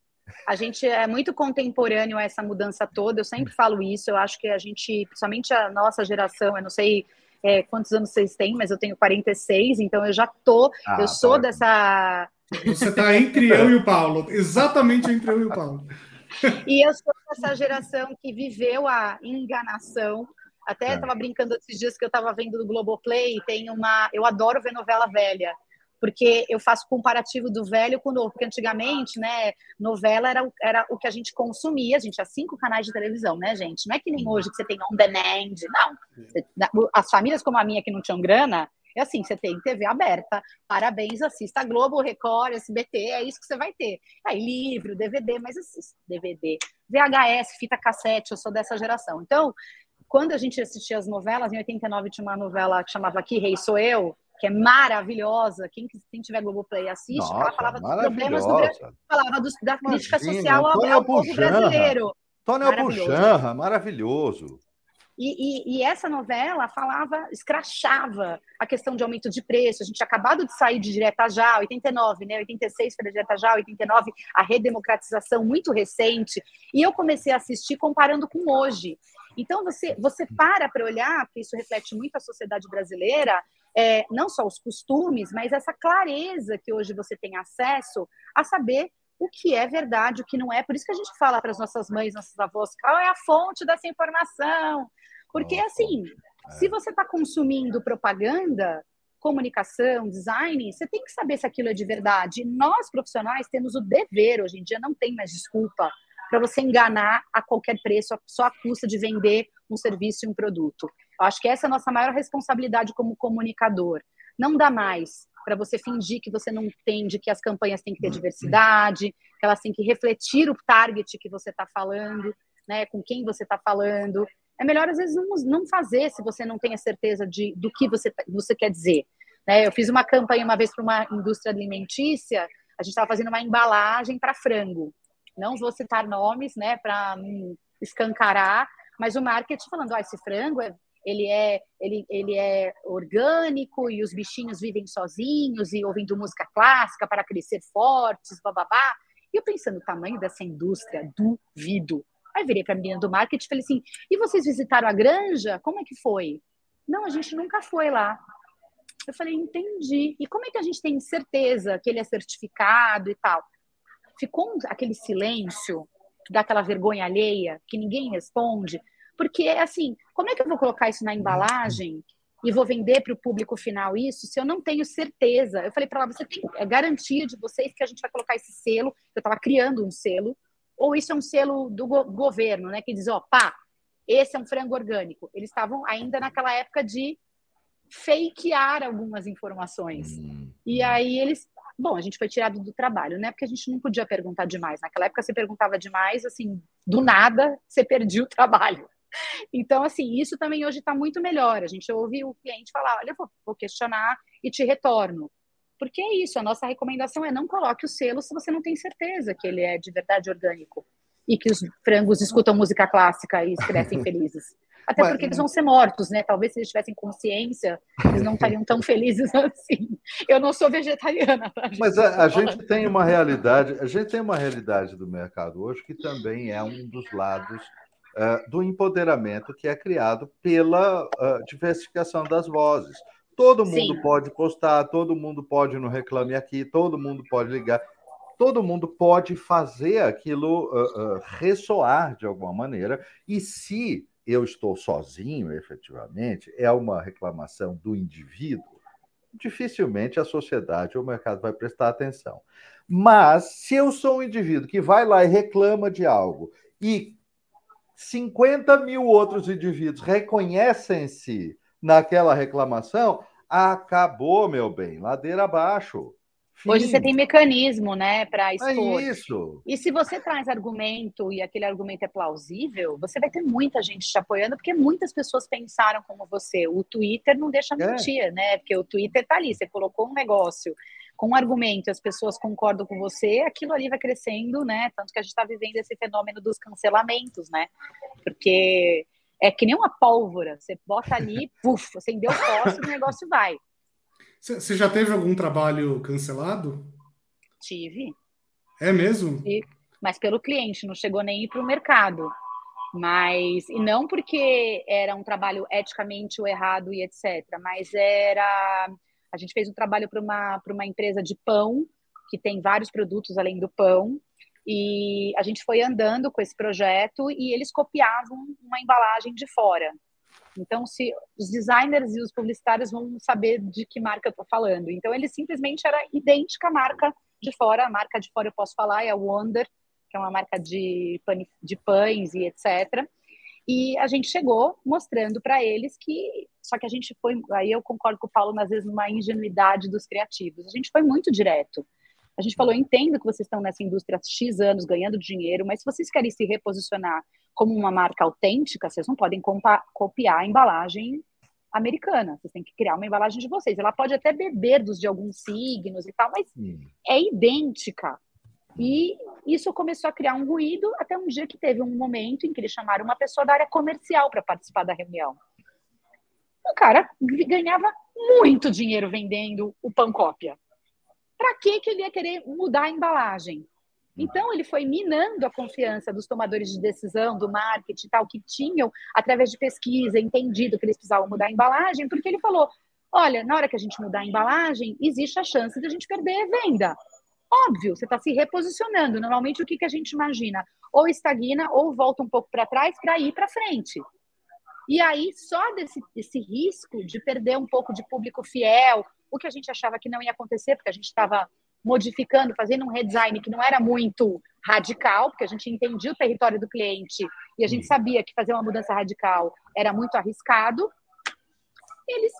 A gente é muito contemporâneo a essa mudança toda, eu sempre falo isso, eu acho que a gente, principalmente a nossa geração, eu não sei é, quantos anos vocês têm, mas eu tenho 46, então eu já tô, ah, eu sou tá dessa... Você está entre eu e o Paulo, exatamente entre eu e o Paulo. E eu sou dessa geração que viveu a enganação, até estava é. brincando esses dias que eu estava vendo do Globoplay, tem uma... Eu adoro ver novela velha, porque eu faço comparativo do velho com o novo, porque antigamente, né, novela era, era o que a gente consumia, a gente tinha cinco canais de televisão, né, gente? Não é que nem hoje que você tem on demand, não. As famílias como a minha que não tinham grana, é assim, você tem TV aberta, parabéns, assista Globo, Record, SBT, é isso que você vai ter. Aí livro, DVD, mas assista, DVD, VHS, fita cassete, eu sou dessa geração. Então, quando a gente assistia as novelas, em 89 tinha uma novela que chamava Aqui Rei Sou Eu, que é maravilhosa. Quem, quem tiver Globoplay assiste, Nossa, ela falava dos problemas do Brasil, falava dos, da crítica Imagina, social ao, ao povo brasileiro. Tônia Bujanra, maravilhoso. E, e, e, essa novela falava, escrachava a questão de aumento de preço. A gente tinha acabado de sair de direta já, 89, né? 86 foi direta já, 89, a redemocratização muito recente. E eu comecei a assistir comparando com hoje. Então você, você para para olhar, porque isso reflete muito a sociedade brasileira, é, não só os costumes, mas essa clareza que hoje você tem acesso a saber o que é verdade, o que não é. Por isso que a gente fala para as nossas mães, nossas avós, qual é a fonte dessa informação. Porque, assim, se você está consumindo propaganda, comunicação, design, você tem que saber se aquilo é de verdade. Nós, profissionais, temos o dever, hoje em dia, não tem mais desculpa para você enganar a qualquer preço, só a custa de vender um serviço e um produto. Eu acho que essa é a nossa maior responsabilidade como comunicador. Não dá mais para você fingir que você não entende que as campanhas têm que ter diversidade, que elas têm que refletir o target que você está falando, né, com quem você está falando. É melhor, às vezes, não, não fazer se você não tem a certeza de, do que você, você quer dizer. Né? Eu fiz uma campanha uma vez para uma indústria alimentícia, a gente estava fazendo uma embalagem para frango. Não vou citar nomes, né, para escancarar, mas o marketing falando, oh, esse frango é, ele é ele, ele é orgânico e os bichinhos vivem sozinhos e ouvindo música clássica para crescer fortes, bababá. E eu pensando, o tamanho dessa indústria, duvido. Aí virei para a menina do marketing e falei assim: e vocês visitaram a granja? Como é que foi? Não, a gente nunca foi lá. Eu falei, entendi. E como é que a gente tem certeza que ele é certificado e tal? Ficou aquele silêncio, daquela vergonha alheia, que ninguém responde. Porque, assim, como é que eu vou colocar isso na embalagem e vou vender para o público final isso se eu não tenho certeza? Eu falei para ela, você tem é garantia de vocês que a gente vai colocar esse selo? Eu estava criando um selo. Ou isso é um selo do go governo, né? Que diz, ó, pá, esse é um frango orgânico. Eles estavam ainda naquela época de fakear algumas informações. Hum. E aí eles. Bom, a gente foi tirado do trabalho, né? Porque a gente não podia perguntar demais. Naquela época você perguntava demais, assim, do nada você perdia o trabalho. Então, assim, isso também hoje está muito melhor. A gente ouve o cliente falar: olha, eu vou questionar e te retorno. Porque é isso, a nossa recomendação é não coloque o selo se você não tem certeza que ele é de verdade orgânico e que os frangos escutam música clássica e crescem felizes. Até porque eles vão ser mortos, né? Talvez se eles tivessem consciência, eles não estariam tão felizes assim. Eu não sou vegetariana, tá? Mas a, a gente tem uma realidade, a gente tem uma realidade do mercado hoje que também é um dos lados uh, do empoderamento que é criado pela uh, diversificação das vozes. Todo mundo Sim. pode postar, todo mundo pode no Reclame Aqui, todo mundo pode ligar todo mundo pode fazer aquilo uh, uh, ressoar de alguma maneira. E se eu estou sozinho, efetivamente, é uma reclamação do indivíduo, dificilmente a sociedade ou o mercado vai prestar atenção. Mas se eu sou um indivíduo que vai lá e reclama de algo e 50 mil outros indivíduos reconhecem-se naquela reclamação, acabou, meu bem, ladeira abaixo. Fim. Hoje você tem mecanismo, né, para é expor. É isso. E se você traz argumento e aquele argumento é plausível, você vai ter muita gente te apoiando, porque muitas pessoas pensaram como você. O Twitter não deixa é. mentir, é. né? Porque o Twitter tá ali, você colocou um negócio com um argumento, as pessoas concordam com você, aquilo ali vai crescendo, né? Tanto que a gente está vivendo esse fenômeno dos cancelamentos, né? Porque é que nem uma pólvora, você bota ali, puf, acendeu o fósforo, o negócio vai. Você já teve algum trabalho cancelado? Tive. É mesmo? Tive. Mas pelo cliente, não chegou nem para o mercado. Mas, e não porque era um trabalho eticamente errado e etc. Mas era. A gente fez um trabalho para uma, uma empresa de pão, que tem vários produtos além do pão. E a gente foi andando com esse projeto e eles copiavam uma embalagem de fora. Então, se os designers e os publicitários vão saber de que marca eu estou falando. Então, ele simplesmente era idêntica à marca de fora. A marca de fora eu posso falar é a Wonder, que é uma marca de, de pães e etc. E a gente chegou mostrando para eles que. Só que a gente foi. Aí eu concordo com o Paulo, às vezes, numa ingenuidade dos criativos. A gente foi muito direto. A gente falou: entendo que vocês estão nessa indústria há X anos ganhando dinheiro, mas se vocês querem se reposicionar como uma marca autêntica, vocês não podem copiar a embalagem americana. Vocês têm que criar uma embalagem de vocês. Ela pode até beber dos de alguns signos e tal, mas é idêntica. E isso começou a criar um ruído até um dia que teve um momento em que eles chamaram uma pessoa da área comercial para participar da reunião. O cara ganhava muito dinheiro vendendo o pão cópia. Para que ele ia querer mudar a embalagem? Então, ele foi minando a confiança dos tomadores de decisão, do marketing tal, que tinham, através de pesquisa, entendido que eles precisavam mudar a embalagem, porque ele falou: olha, na hora que a gente mudar a embalagem, existe a chance de a gente perder a venda. Óbvio, você está se reposicionando. Normalmente, o que, que a gente imagina? Ou estagna, ou volta um pouco para trás para ir para frente. E aí, só desse, desse risco de perder um pouco de público fiel, o que a gente achava que não ia acontecer, porque a gente estava modificando, fazendo um redesign que não era muito radical, porque a gente entendia o território do cliente e a gente sabia que fazer uma mudança radical era muito arriscado. Eles,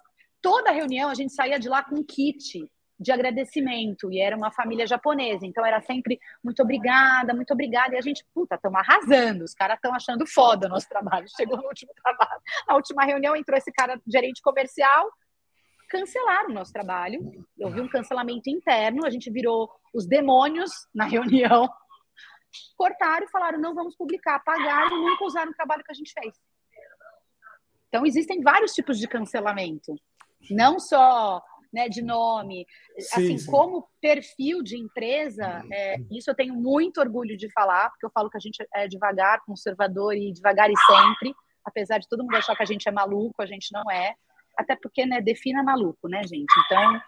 toda reunião, a gente saía de lá com um kit de agradecimento. E era uma família japonesa, então era sempre muito obrigada, muito obrigada. E a gente, puta, estamos arrasando, os caras estão achando foda o nosso trabalho. Chegou no último trabalho, na última reunião entrou esse cara gerente comercial, cancelaram o nosso trabalho. Houve um cancelamento interno, a gente virou os demônios na reunião, cortaram e falaram: não vamos publicar, apagaram e nunca usaram o trabalho que a gente fez. Então, existem vários tipos de cancelamento, não só né, de nome. Sim, assim, sim. como perfil de empresa, é, isso eu tenho muito orgulho de falar, porque eu falo que a gente é devagar, conservador e devagar e sempre, apesar de todo mundo achar que a gente é maluco, a gente não é. Até porque, né, defina maluco, né, gente? Então,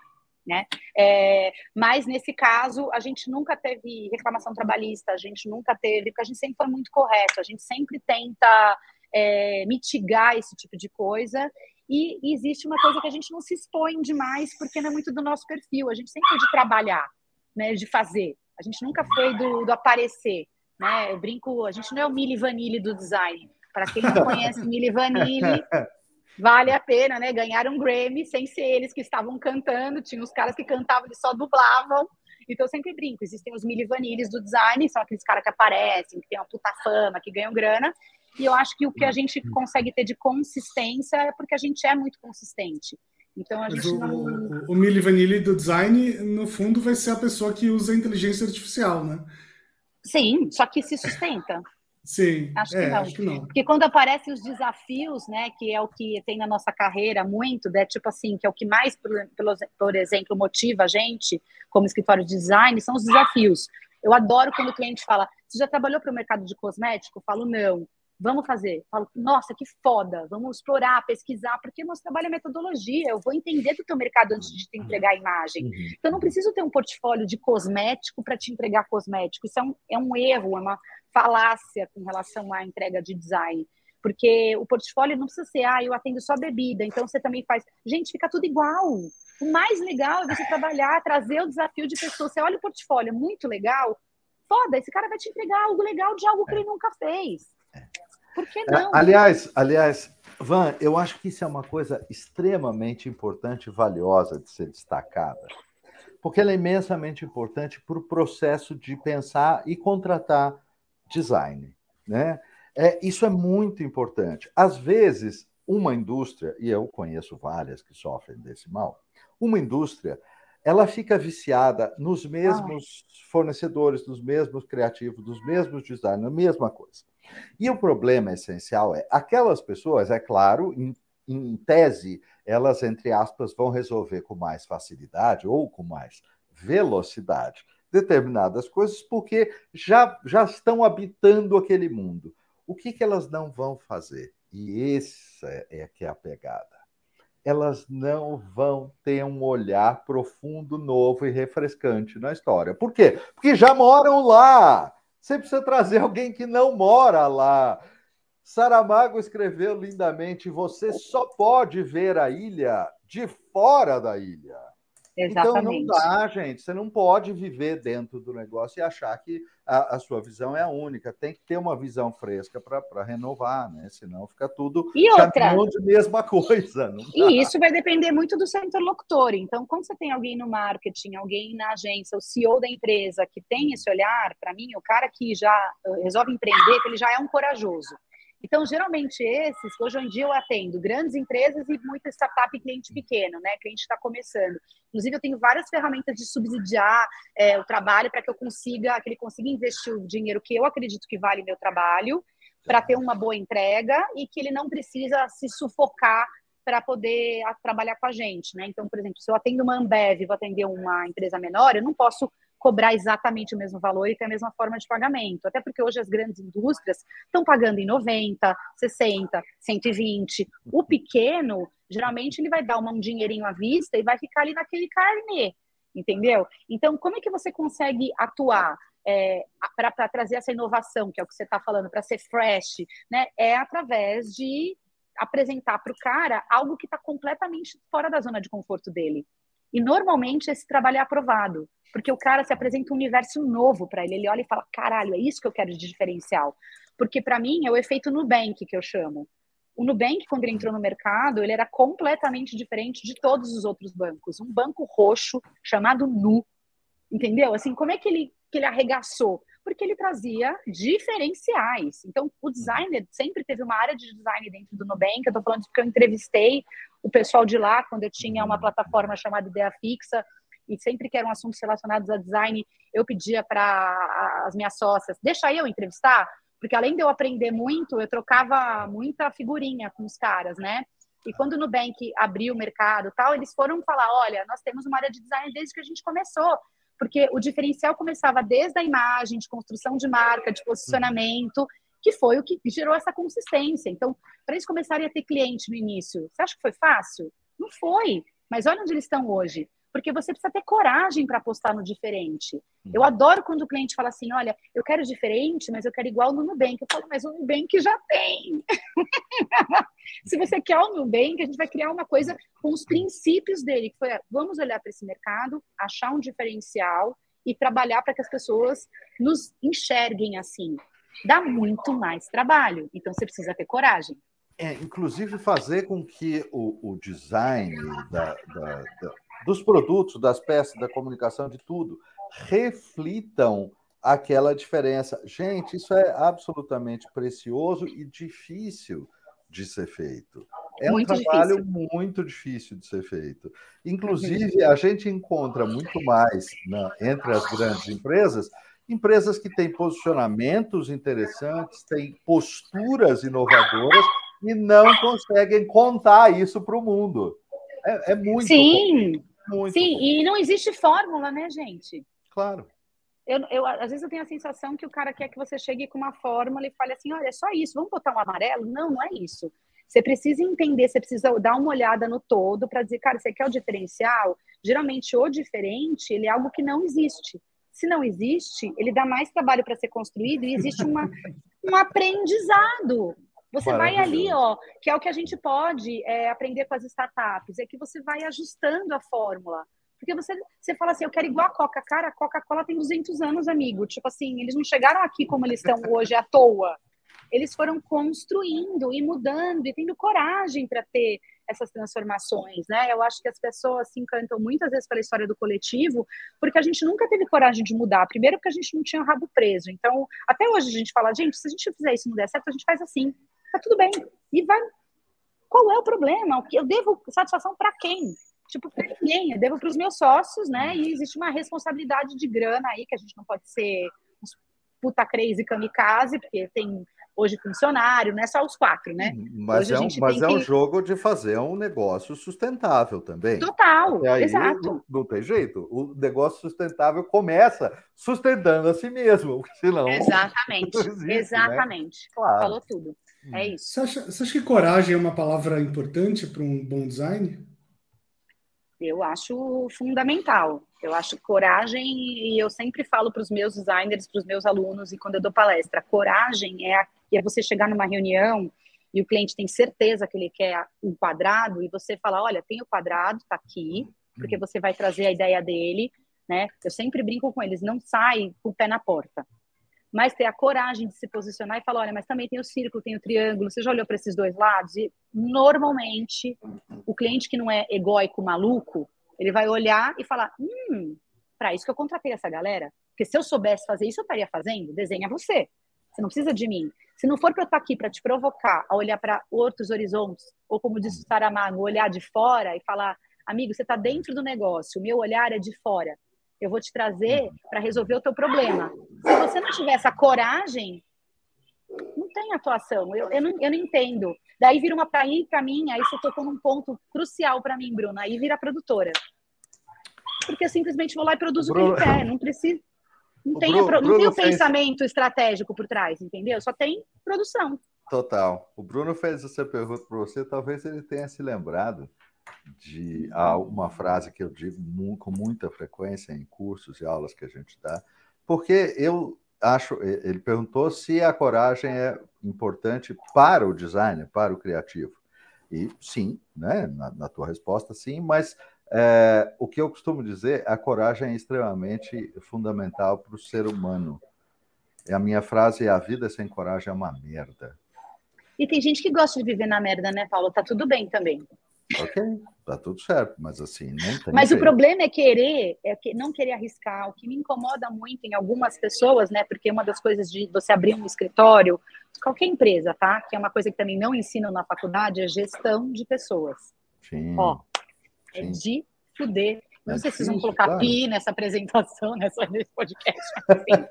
né? É, mas nesse caso, a gente nunca teve reclamação trabalhista, a gente nunca teve, porque a gente sempre foi muito correto, a gente sempre tenta é, mitigar esse tipo de coisa. E, existe uma coisa que a gente não se expõe demais, porque não é muito do nosso perfil. A gente sempre foi de trabalhar, né, de fazer. A gente nunca foi do, do aparecer. Né? Eu brinco, a gente não é o Mili Vanille do design. Para quem não conhece Mili Vanille, vale a pena, né? Ganhar um Grammy sem ser eles que estavam cantando. Tinha os caras que cantavam, eles só dublavam. Então eu sempre brinco, existem os Mili Vanilles do design, são aqueles caras que aparecem, que têm uma puta fama, que ganham grana, e eu acho que o que a gente consegue ter de consistência é porque a gente é muito consistente. Então a gente o, não. O, o Milli Vanilli do design, no fundo, vai ser a pessoa que usa a inteligência artificial, né? Sim, só que se sustenta. Sim, acho, é, que não. acho que não. Porque quando aparecem os desafios, né, que é o que tem na nossa carreira muito, né, tipo assim, que é o que mais, por, por exemplo, motiva a gente como escritório de design, são os desafios. Eu adoro quando o cliente fala: Você já trabalhou para o mercado de cosmético? Eu falo: Não vamos fazer. Falo, nossa, que foda, vamos explorar, pesquisar, porque nosso trabalho é metodologia, eu vou entender do teu mercado antes de te entregar a imagem. Uhum. Então, não preciso ter um portfólio de cosmético para te entregar cosmético. Isso é um, é um erro, é uma falácia com relação à entrega de design. Porque o portfólio não precisa ser, ah, eu atendo só bebida, então você também faz. Gente, fica tudo igual. O mais legal é você trabalhar, trazer o desafio de pessoas. Você olha o portfólio, é muito legal. Foda, esse cara vai te entregar algo legal de algo que ele nunca fez. Por que é, não? Aliás, aliás, Van, eu acho que isso é uma coisa extremamente importante e valiosa de ser destacada, porque ela é imensamente importante para o processo de pensar e contratar design, né? É, isso é muito importante. Às vezes, uma indústria, e eu conheço várias que sofrem desse mal, uma indústria ela fica viciada nos mesmos ah. fornecedores, nos mesmos criativos, dos mesmos designers, a mesma coisa. E o problema essencial é aquelas pessoas, é claro, em, em tese, elas, entre aspas, vão resolver com mais facilidade ou com mais velocidade determinadas coisas, porque já, já estão habitando aquele mundo. O que, que elas não vão fazer? E essa é que é a pegada. Elas não vão ter um olhar profundo, novo e refrescante na história. Por quê? Porque já moram lá. Você precisa trazer alguém que não mora lá. Saramago escreveu lindamente: você só pode ver a ilha de fora da ilha. Exatamente. Então não dá, gente. Você não pode viver dentro do negócio e achar que a, a sua visão é a única. Tem que ter uma visão fresca para renovar, né? Senão fica tudo e outra de mesma coisa. E isso vai depender muito do seu interlocutor. Então, quando você tem alguém no marketing, alguém na agência, o CEO da empresa que tem esse olhar, para mim, o cara que já eh, resolve empreender, ele já é um corajoso. Então, geralmente esses, hoje em dia eu atendo grandes empresas e muita startup e cliente pequeno, né? Cliente está começando. Inclusive, eu tenho várias ferramentas de subsidiar é, o trabalho para que eu consiga, que ele consiga investir o dinheiro que eu acredito que vale meu trabalho, para ter uma boa entrega e que ele não precisa se sufocar para poder trabalhar com a gente, né? Então, por exemplo, se eu atendo uma Ambev vou atender uma empresa menor, eu não posso cobrar exatamente o mesmo valor e ter a mesma forma de pagamento. Até porque hoje as grandes indústrias estão pagando em 90, 60, 120. O pequeno, geralmente, ele vai dar um dinheirinho à vista e vai ficar ali naquele carnê, entendeu? Então, como é que você consegue atuar? É, para trazer essa inovação, que é o que você está falando, para ser fresh, né? É através de apresentar para o cara algo que está completamente fora da zona de conforto dele. E normalmente esse trabalho é aprovado, porque o cara se apresenta um universo novo para ele. Ele olha e fala: caralho, é isso que eu quero de diferencial. Porque para mim é o efeito Nubank que eu chamo. O Nubank, quando ele entrou no mercado, ele era completamente diferente de todos os outros bancos. Um banco roxo chamado Nu. Entendeu? Assim, como é que ele, que ele arregaçou? Porque ele trazia diferenciais. Então, o designer sempre teve uma área de design dentro do Nubank. Eu estou falando porque eu entrevistei o pessoal de lá quando eu tinha uma plataforma chamada Ideia Fixa e sempre que eram assuntos relacionados a design, eu pedia para as minhas sócias, deixa eu entrevistar, porque além de eu aprender muito, eu trocava muita figurinha com os caras, né? E quando o Nubank abriu o mercado tal, eles foram falar, olha, nós temos uma área de design desde que a gente começou porque o diferencial começava desde a imagem, de construção de marca, de posicionamento, que foi o que gerou essa consistência. Então, para eles começarem a ter cliente no início, você acha que foi fácil? Não foi. Mas olha onde eles estão hoje porque você precisa ter coragem para apostar no diferente. Uhum. Eu adoro quando o cliente fala assim: olha, eu quero diferente, mas eu quero igual no Nubank. Eu falo, mas o Nubank já tem. Se você quer o Nubank, a gente vai criar uma coisa com os princípios dele, que foi: vamos olhar para esse mercado, achar um diferencial e trabalhar para que as pessoas nos enxerguem assim. Dá muito mais trabalho, então você precisa ter coragem. É, inclusive fazer com que o, o design da, da, da dos produtos, das peças, da comunicação, de tudo, reflitam aquela diferença. Gente, isso é absolutamente precioso e difícil de ser feito. É muito um trabalho difícil. muito difícil de ser feito. Inclusive, a gente encontra muito mais né, entre as grandes empresas, empresas que têm posicionamentos interessantes, têm posturas inovadoras e não conseguem contar isso para o mundo. É, é muito. Sim, muito sim, e não existe fórmula, né, gente? Claro. Eu, eu, às vezes eu tenho a sensação que o cara quer que você chegue com uma fórmula e fale assim: olha, é só isso, vamos botar um amarelo? Não, não é isso. Você precisa entender, você precisa dar uma olhada no todo para dizer, cara, você quer o diferencial? Geralmente, o diferente, ele é algo que não existe. Se não existe, ele dá mais trabalho para ser construído e existe uma, um aprendizado. Você vai ali, ó, que é o que a gente pode é, aprender com as startups, é que você vai ajustando a fórmula. Porque você, você fala assim, eu quero igual a Coca. Cara, a Coca-Cola tem 200 anos, amigo. Tipo assim, eles não chegaram aqui como eles estão hoje à toa. Eles foram construindo e mudando e tendo coragem para ter essas transformações, né? Eu acho que as pessoas se encantam muitas vezes pela história do coletivo, porque a gente nunca teve coragem de mudar. Primeiro, porque a gente não tinha o rabo preso. Então, até hoje a gente fala, gente, se a gente fizer isso e não der certo, a gente faz assim tá tudo bem. E vai. Qual é o problema? Eu devo satisfação para quem? Tipo, para ninguém. Eu devo para os meus sócios, né? E existe uma responsabilidade de grana aí, que a gente não pode ser uns puta crazy kamikaze, porque tem hoje funcionário, não é só os quatro, né? Mas, é um, mas é um jogo de fazer um negócio sustentável também. Total, aí, exato. Não, não, tem jeito. O negócio sustentável começa sustentando a si mesmo, senão. Exatamente, existe, né? exatamente. Né? Claro. Falou tudo. É hum. isso. Você acha, você acha que coragem é uma palavra importante para um bom design? Eu acho fundamental. Eu acho coragem, e eu sempre falo para os meus designers, para os meus alunos, e quando eu dou palestra, coragem é, a, é você chegar numa reunião e o cliente tem certeza que ele quer um quadrado, e você fala: olha, tem o quadrado, está aqui, porque hum. você vai trazer a ideia dele. Né? Eu sempre brinco com eles: não sai com o pé na porta mas ter a coragem de se posicionar e falar, olha, mas também tem o círculo, tem o triângulo, você já olhou para esses dois lados? E normalmente o cliente que não é egóico, maluco, ele vai olhar e falar, hum, para isso que eu contratei essa galera, porque se eu soubesse fazer isso, eu estaria fazendo, desenha você. Você não precisa de mim. Se não for para eu estar aqui para te provocar a olhar para outros horizontes, ou como disse o Saramago, olhar de fora e falar, amigo, você está dentro do negócio, o meu olhar é de fora. Eu vou te trazer para resolver o teu problema. Se você não tiver essa coragem, não tem atuação. Eu, eu, não, eu não entendo. Daí vira uma para ir para mim, aí você tocou num ponto crucial para mim, Bruna. Aí vira produtora. Porque eu simplesmente vou lá e produzo Bruno... o que ele quer. Não precisa. Não tem, Bruno, não tem o pensamento fez... estratégico por trás, entendeu? Só tem produção. Total. O Bruno fez essa pergunta para você, talvez ele tenha se lembrado de uma frase que eu digo com muita frequência em cursos e aulas que a gente dá, porque eu acho, ele perguntou se a coragem é importante para o designer, para o criativo. E sim, né? na, na tua resposta, sim, mas é, o que eu costumo dizer, a coragem é extremamente fundamental para o ser humano. E a minha frase é: a vida sem coragem é uma merda. E tem gente que gosta de viver na merda, né, Paulo? Tá tudo bem também. Ok, tá tudo certo, mas assim, não tem. Mas jeito. o problema é querer, é que não querer arriscar. O que me incomoda muito em algumas pessoas, né? Porque uma das coisas de você abrir um escritório, qualquer empresa, tá? Que é uma coisa que também não ensinam na faculdade, é gestão de pessoas. Sim. Ó, é Sim. é de fuder não é sei se vocês vão colocar claro. pi nessa apresentação, nessa, nesse podcast. Assim,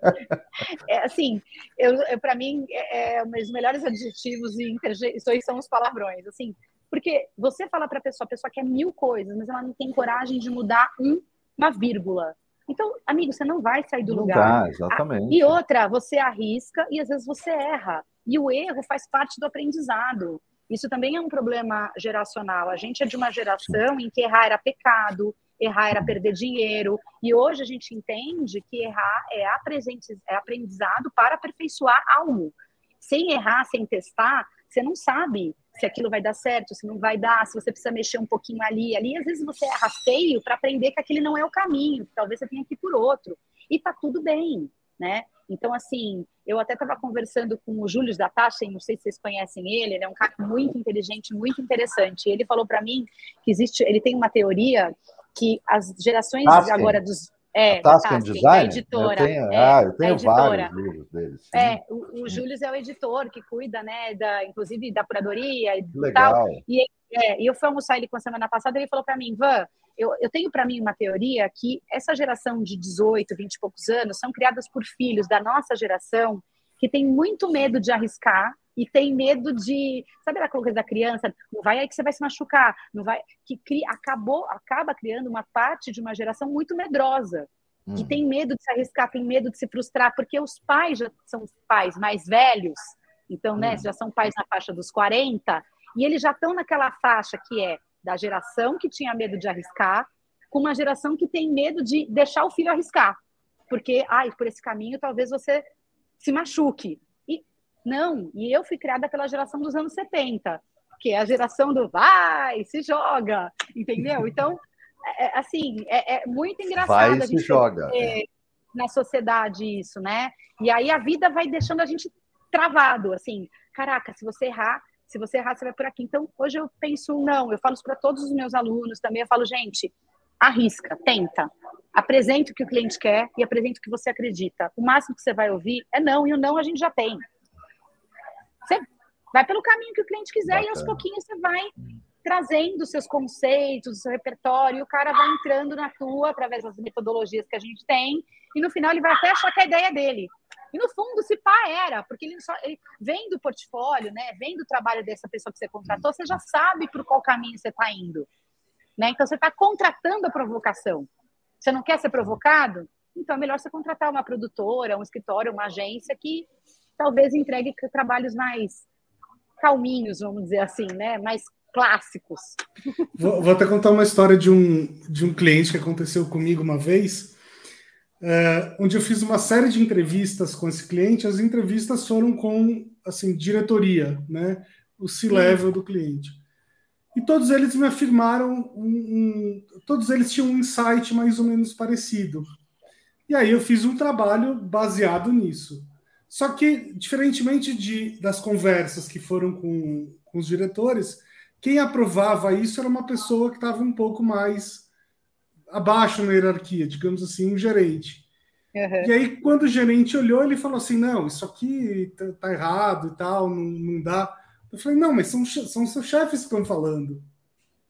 é, assim eu, eu para mim, é, é, um dos melhores adjetivos e interjeições são os palavrões. Assim, porque você fala para a pessoa, a pessoa quer mil coisas, mas ela não tem coragem de mudar um, uma vírgula. Então, amigo, você não vai sair do não lugar. Dá, exatamente. E outra, você arrisca e às vezes você erra. E o erro faz parte do aprendizado. Isso também é um problema geracional. A gente é de uma geração em que errar era pecado, errar era perder dinheiro. E hoje a gente entende que errar é, é aprendizado para aperfeiçoar algo. Sem errar, sem testar, você não sabe se aquilo vai dar certo, se não vai dar, se você precisa mexer um pouquinho ali. Ali, às vezes, você erra feio para aprender que aquele não é o caminho, talvez você tenha que ir por outro. E tá tudo bem, né? Então, assim, eu até estava conversando com o Júlio da Taxa, não sei se vocês conhecem ele, ele é um cara muito inteligente, muito interessante. Ele falou para mim que existe, ele tem uma teoria que as gerações agora dos é, Tasking Design? editora. Eu tenho, é, ah, eu tenho vários livros deles. Sim. É, o, o Júlio é o editor que cuida, né, da, inclusive da curadoria e Legal. tal. E, é, eu fui almoçar ele com a semana passada e ele falou para mim, Van, eu, eu tenho para mim uma teoria que essa geração de 18, 20 e poucos anos são criadas por filhos da nossa geração que tem muito medo de arriscar e tem medo de, sabe aquela coisa da criança, não vai aí que você vai se machucar, não vai, que cria, acabou, acaba criando uma parte de uma geração muito medrosa, hum. que tem medo de se arriscar, tem medo de se frustrar, porque os pais já são pais mais velhos, então, né, hum. já são pais na faixa dos 40, e eles já estão naquela faixa que é da geração que tinha medo de arriscar, com uma geração que tem medo de deixar o filho arriscar. Porque, ai, por esse caminho talvez você se machuque. Não, e eu fui criada pela geração dos anos 70, que é a geração do vai, se joga, entendeu? Então, é, é assim, é, é, muito engraçado vai a gente se joga. na sociedade isso, né? E aí a vida vai deixando a gente travado, assim, caraca, se você errar, se você errar, você vai por aqui. Então, hoje eu penso, não, eu falo isso para todos os meus alunos também, eu falo, gente, arrisca, tenta. Apresente o que o cliente quer e apresente o que você acredita. O máximo que você vai ouvir é não, e o não a gente já tem. Vai pelo caminho que o cliente quiser Bacana. e aos pouquinhos você vai trazendo seus conceitos, seu repertório, e o cara vai entrando na tua através das metodologias que a gente tem, e no final ele vai até achar que a ideia é dele. E no fundo, se pá, era, porque ele só ele vem do portfólio, né? Vem do trabalho dessa pessoa que você contratou, você já sabe por qual caminho você está indo. Né? Então, você está contratando a provocação. Você não quer ser provocado? Então, é melhor você contratar uma produtora, um escritório, uma agência que talvez entregue trabalhos mais calminhos, vamos dizer assim, né? Mais clássicos. Vou, vou até contar uma história de um, de um cliente que aconteceu comigo uma vez, uh, onde eu fiz uma série de entrevistas com esse cliente. As entrevistas foram com assim diretoria, né? O C-level do cliente. E todos eles me afirmaram, um, um, todos eles tinham um insight mais ou menos parecido. E aí eu fiz um trabalho baseado nisso. Só que, diferentemente de, das conversas que foram com, com os diretores, quem aprovava isso era uma pessoa que estava um pouco mais abaixo na hierarquia, digamos assim, um gerente. Uhum. E aí, quando o gerente olhou, ele falou assim: não, isso aqui tá, tá errado e tal, não, não dá. Eu falei, não, mas são, são seus chefes que estão falando,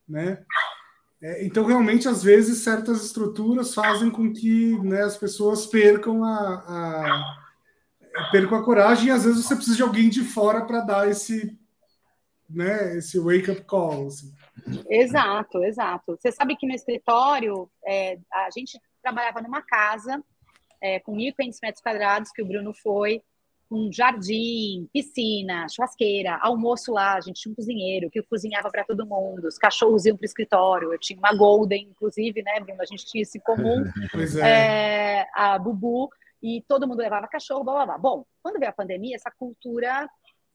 né? É, então, realmente, às vezes, certas estruturas fazem com que né, as pessoas percam a, a, percam a coragem e, às vezes, você precisa de alguém de fora para dar esse, né, esse wake-up call. Assim. Exato, exato. Você sabe que no escritório, é, a gente trabalhava numa casa é, com 1.500 metros quadrados, que o Bruno foi, um jardim, piscina, churrasqueira, almoço lá, a gente tinha um cozinheiro que cozinhava para todo mundo, os cachorros iam para o escritório, eu tinha uma Golden, inclusive, né, Bruno? A gente tinha esse comum, é. É, a Bubu, e todo mundo levava cachorro, blá, blá, blá. Bom, quando veio a pandemia, essa cultura,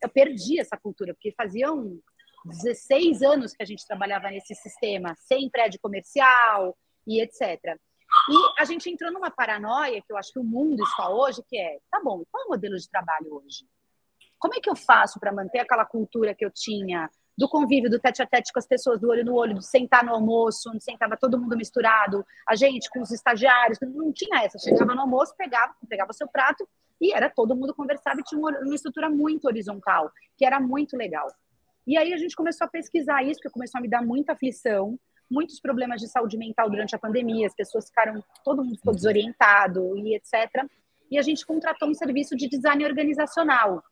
eu perdi essa cultura, porque faziam 16 anos que a gente trabalhava nesse sistema, sem prédio comercial e etc. E a gente entrou numa paranoia que eu acho que o mundo está hoje, que é, tá bom, qual é o modelo de trabalho hoje? Como é que eu faço para manter aquela cultura que eu tinha do convívio, do tete a tete com as pessoas, do olho no olho, do sentar no almoço, onde sentava todo mundo misturado, a gente com os estagiários, não tinha essa. Chegava no almoço, pegava, pegava seu prato e era todo mundo conversava e tinha uma, estrutura muito horizontal, que era muito legal. E aí a gente começou a pesquisar isso, porque começou a me dar muita aflição, muitos problemas de saúde mental durante a pandemia, as pessoas ficaram, todo mundo ficou uhum. desorientado e etc. E a gente contratou um serviço de design organizacional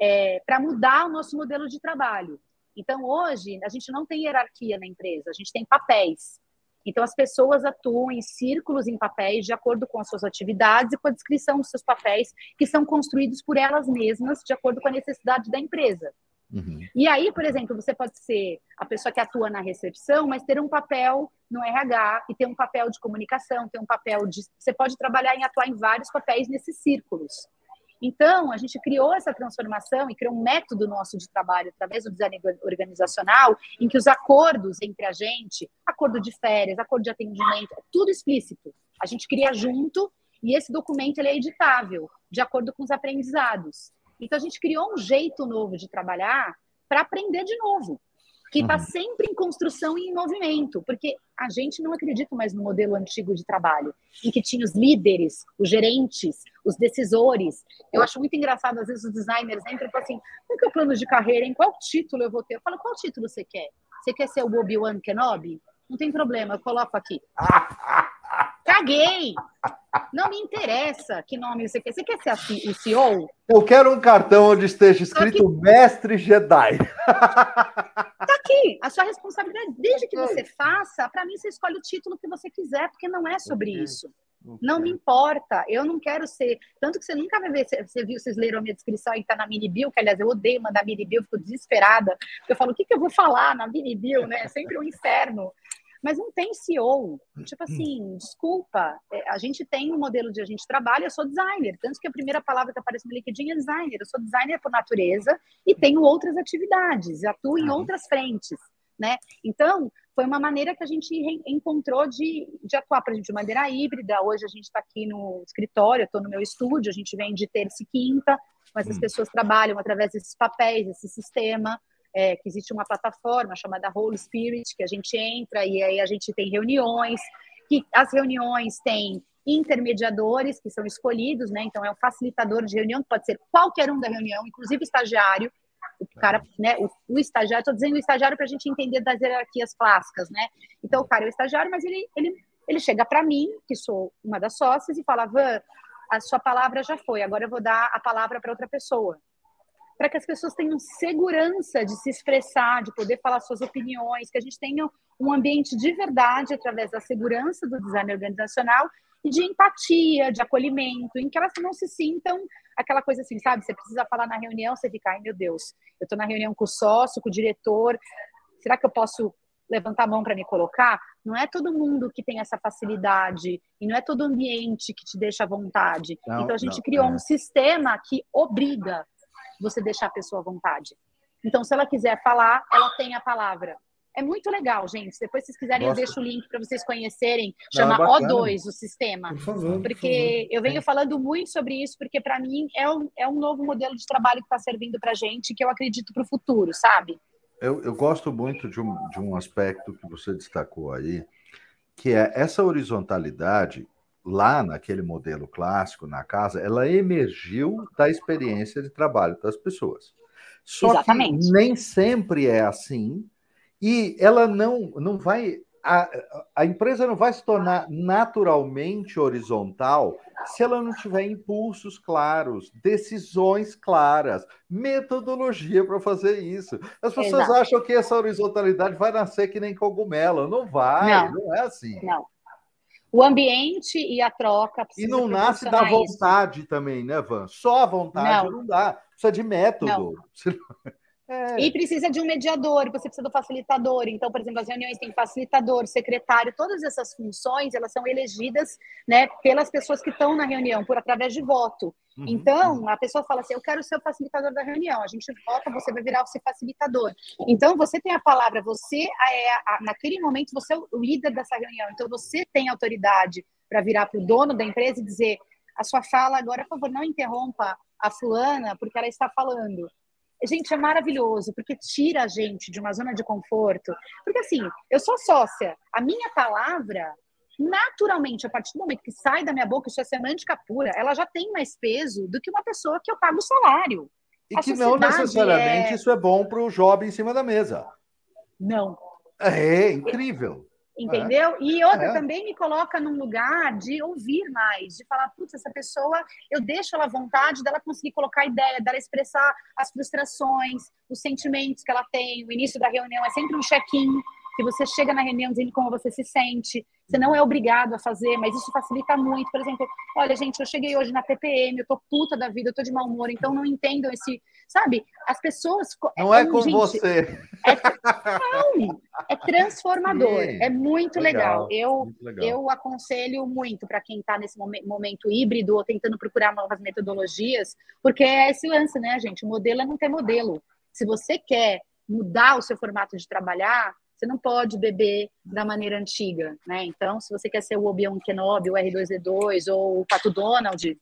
é, para mudar o nosso modelo de trabalho. Então, hoje, a gente não tem hierarquia na empresa, a gente tem papéis. Então, as pessoas atuam em círculos em papéis de acordo com as suas atividades e com a descrição dos seus papéis, que são construídos por elas mesmas, de acordo com a necessidade da empresa. Uhum. E aí, por exemplo, você pode ser a pessoa que atua na recepção, mas ter um papel no RH e ter um papel de comunicação, ter um papel de. Você pode trabalhar em atuar em vários papéis nesses círculos. Então, a gente criou essa transformação e criou um método nosso de trabalho através do design organizacional, em que os acordos entre a gente, acordo de férias, acordo de atendimento, é tudo explícito. A gente cria junto e esse documento ele é editável, de acordo com os aprendizados. Então, a gente criou um jeito novo de trabalhar para aprender de novo que está uhum. sempre em construção e em movimento, porque a gente não acredita mais no modelo antigo de trabalho, em que tinha os líderes, os gerentes, os decisores. Eu acho muito engraçado, às vezes, os designers entram e falam assim: qual que é o plano de carreira? Em qual título eu vou ter? Eu falo: qual título você quer? Você quer ser o Obi-Wan Kenobi? Não tem problema, eu coloco aqui. Caguei! Não me interessa que nome você quer. Você quer ser o CEO? Eu quero um cartão onde esteja escrito que... Mestre Jedi. Tá aqui, a sua responsabilidade. Desde que você faça, para mim você escolhe o título que você quiser, porque não é sobre okay. isso. Okay. Não me importa, eu não quero ser. Tanto que você nunca vai ver, você viu, vocês leram a minha descrição e tá na mini bio, que aliás eu odeio mandar mini bio, fico desesperada. Eu falo, o que, que eu vou falar na mini bio, né? É sempre um inferno mas não tem CEO. Tipo assim, desculpa, é, a gente tem um modelo de a gente trabalha, eu sou designer, tanto que a primeira palavra que aparece no LinkedIn é designer. Eu sou designer por natureza e tenho outras atividades, atuo em outras frentes, né? Então, foi uma maneira que a gente encontrou de, de atuar, por exemplo, de maneira híbrida. Hoje a gente está aqui no escritório, estou no meu estúdio, a gente vem de terça e quinta, mas as hum. pessoas trabalham através desses papéis, desse sistema é, que existe uma plataforma chamada Holy Spirit, que a gente entra e aí a gente tem reuniões, que as reuniões têm intermediadores que são escolhidos, né? Então é um facilitador de reunião, que pode ser qualquer um da reunião, inclusive estagiário. O cara, né? O, o estagiário, estou dizendo o estagiário para a gente entender das hierarquias clássicas, né? Então o cara é o estagiário, mas ele, ele, ele chega para mim, que sou uma das sócias, e fala: Van, a sua palavra já foi, agora eu vou dar a palavra para outra pessoa para que as pessoas tenham segurança de se expressar, de poder falar suas opiniões, que a gente tenha um ambiente de verdade através da segurança do design organizacional e de empatia, de acolhimento, em que elas não se sintam aquela coisa assim, sabe? Você precisa falar na reunião, você fica, ai meu Deus, eu estou na reunião com o sócio, com o diretor, será que eu posso levantar a mão para me colocar? Não é todo mundo que tem essa facilidade e não é todo ambiente que te deixa à vontade. Não, então a gente não, criou é. um sistema que obriga você deixar a pessoa à vontade. Então, se ela quiser falar, ela tem a palavra. É muito legal, gente. Depois, se vocês quiserem, Nossa. eu deixo o link para vocês conhecerem. Chama é O2 o sistema. Por favor. Porque por favor. eu venho falando muito sobre isso, porque para mim é um, é um novo modelo de trabalho que está servindo para gente, que eu acredito para o futuro, sabe? Eu, eu gosto muito de um, de um aspecto que você destacou aí, que é essa horizontalidade lá naquele modelo clássico na casa, ela emergiu da experiência de trabalho das pessoas. Só Exatamente. que nem sempre é assim, e ela não, não vai. A, a empresa não vai se tornar naturalmente horizontal se ela não tiver impulsos claros, decisões claras, metodologia para fazer isso. As pessoas Exato. acham que essa horizontalidade vai nascer que nem cogumelo. Não vai, não, não é assim. Não o ambiente e a troca. E não nasce da vontade isso. também, né, Van? Só a vontade não, não dá. Precisa de método. É. E precisa de um mediador, você precisa do facilitador. Então, por exemplo, as reuniões têm facilitador, secretário, todas essas funções, elas são elegidas né, pelas pessoas que estão na reunião, por através de voto. Uhum. Então, a pessoa fala assim, eu quero ser o facilitador da reunião. A gente vota, você vai virar o facilitador. Então, você tem a palavra, você é, naquele momento, você é o líder dessa reunião. Então, você tem autoridade para virar para o dono da empresa e dizer, a sua fala agora, por favor, não interrompa a fulana, porque ela está falando gente, é maravilhoso, porque tira a gente de uma zona de conforto. Porque assim, eu sou sócia, a minha palavra, naturalmente, a partir do momento que sai da minha boca, isso é semântica pura, ela já tem mais peso do que uma pessoa que eu pago salário. E a que não necessariamente é... isso é bom para o job em cima da mesa. Não. É incrível. Entendeu? É. E outra é. também me coloca num lugar de ouvir mais, de falar, putz, essa pessoa, eu deixo ela à vontade dela conseguir colocar ideia, dela expressar as frustrações, os sentimentos que ela tem. O início da reunião é sempre um check-in, que você chega na reunião dizendo como você se sente. Você não é obrigado a fazer, mas isso facilita muito. Por exemplo, olha, gente, eu cheguei hoje na TPM, eu tô puta da vida, eu tô de mau humor, então não entendam esse. Sabe? As pessoas. Não é, é com gente, você. É, não, é transformador. Sim, é muito legal. legal. Eu, muito legal. eu aconselho muito para quem está nesse momento híbrido ou tentando procurar novas metodologias, porque é esse lance, né, gente? O modelo é não ter modelo. Se você quer mudar o seu formato de trabalhar, você não pode beber da maneira antiga, né? Então, se você quer ser o Obi-Wan Kenobi, o R2D2 ou o Pato Donald,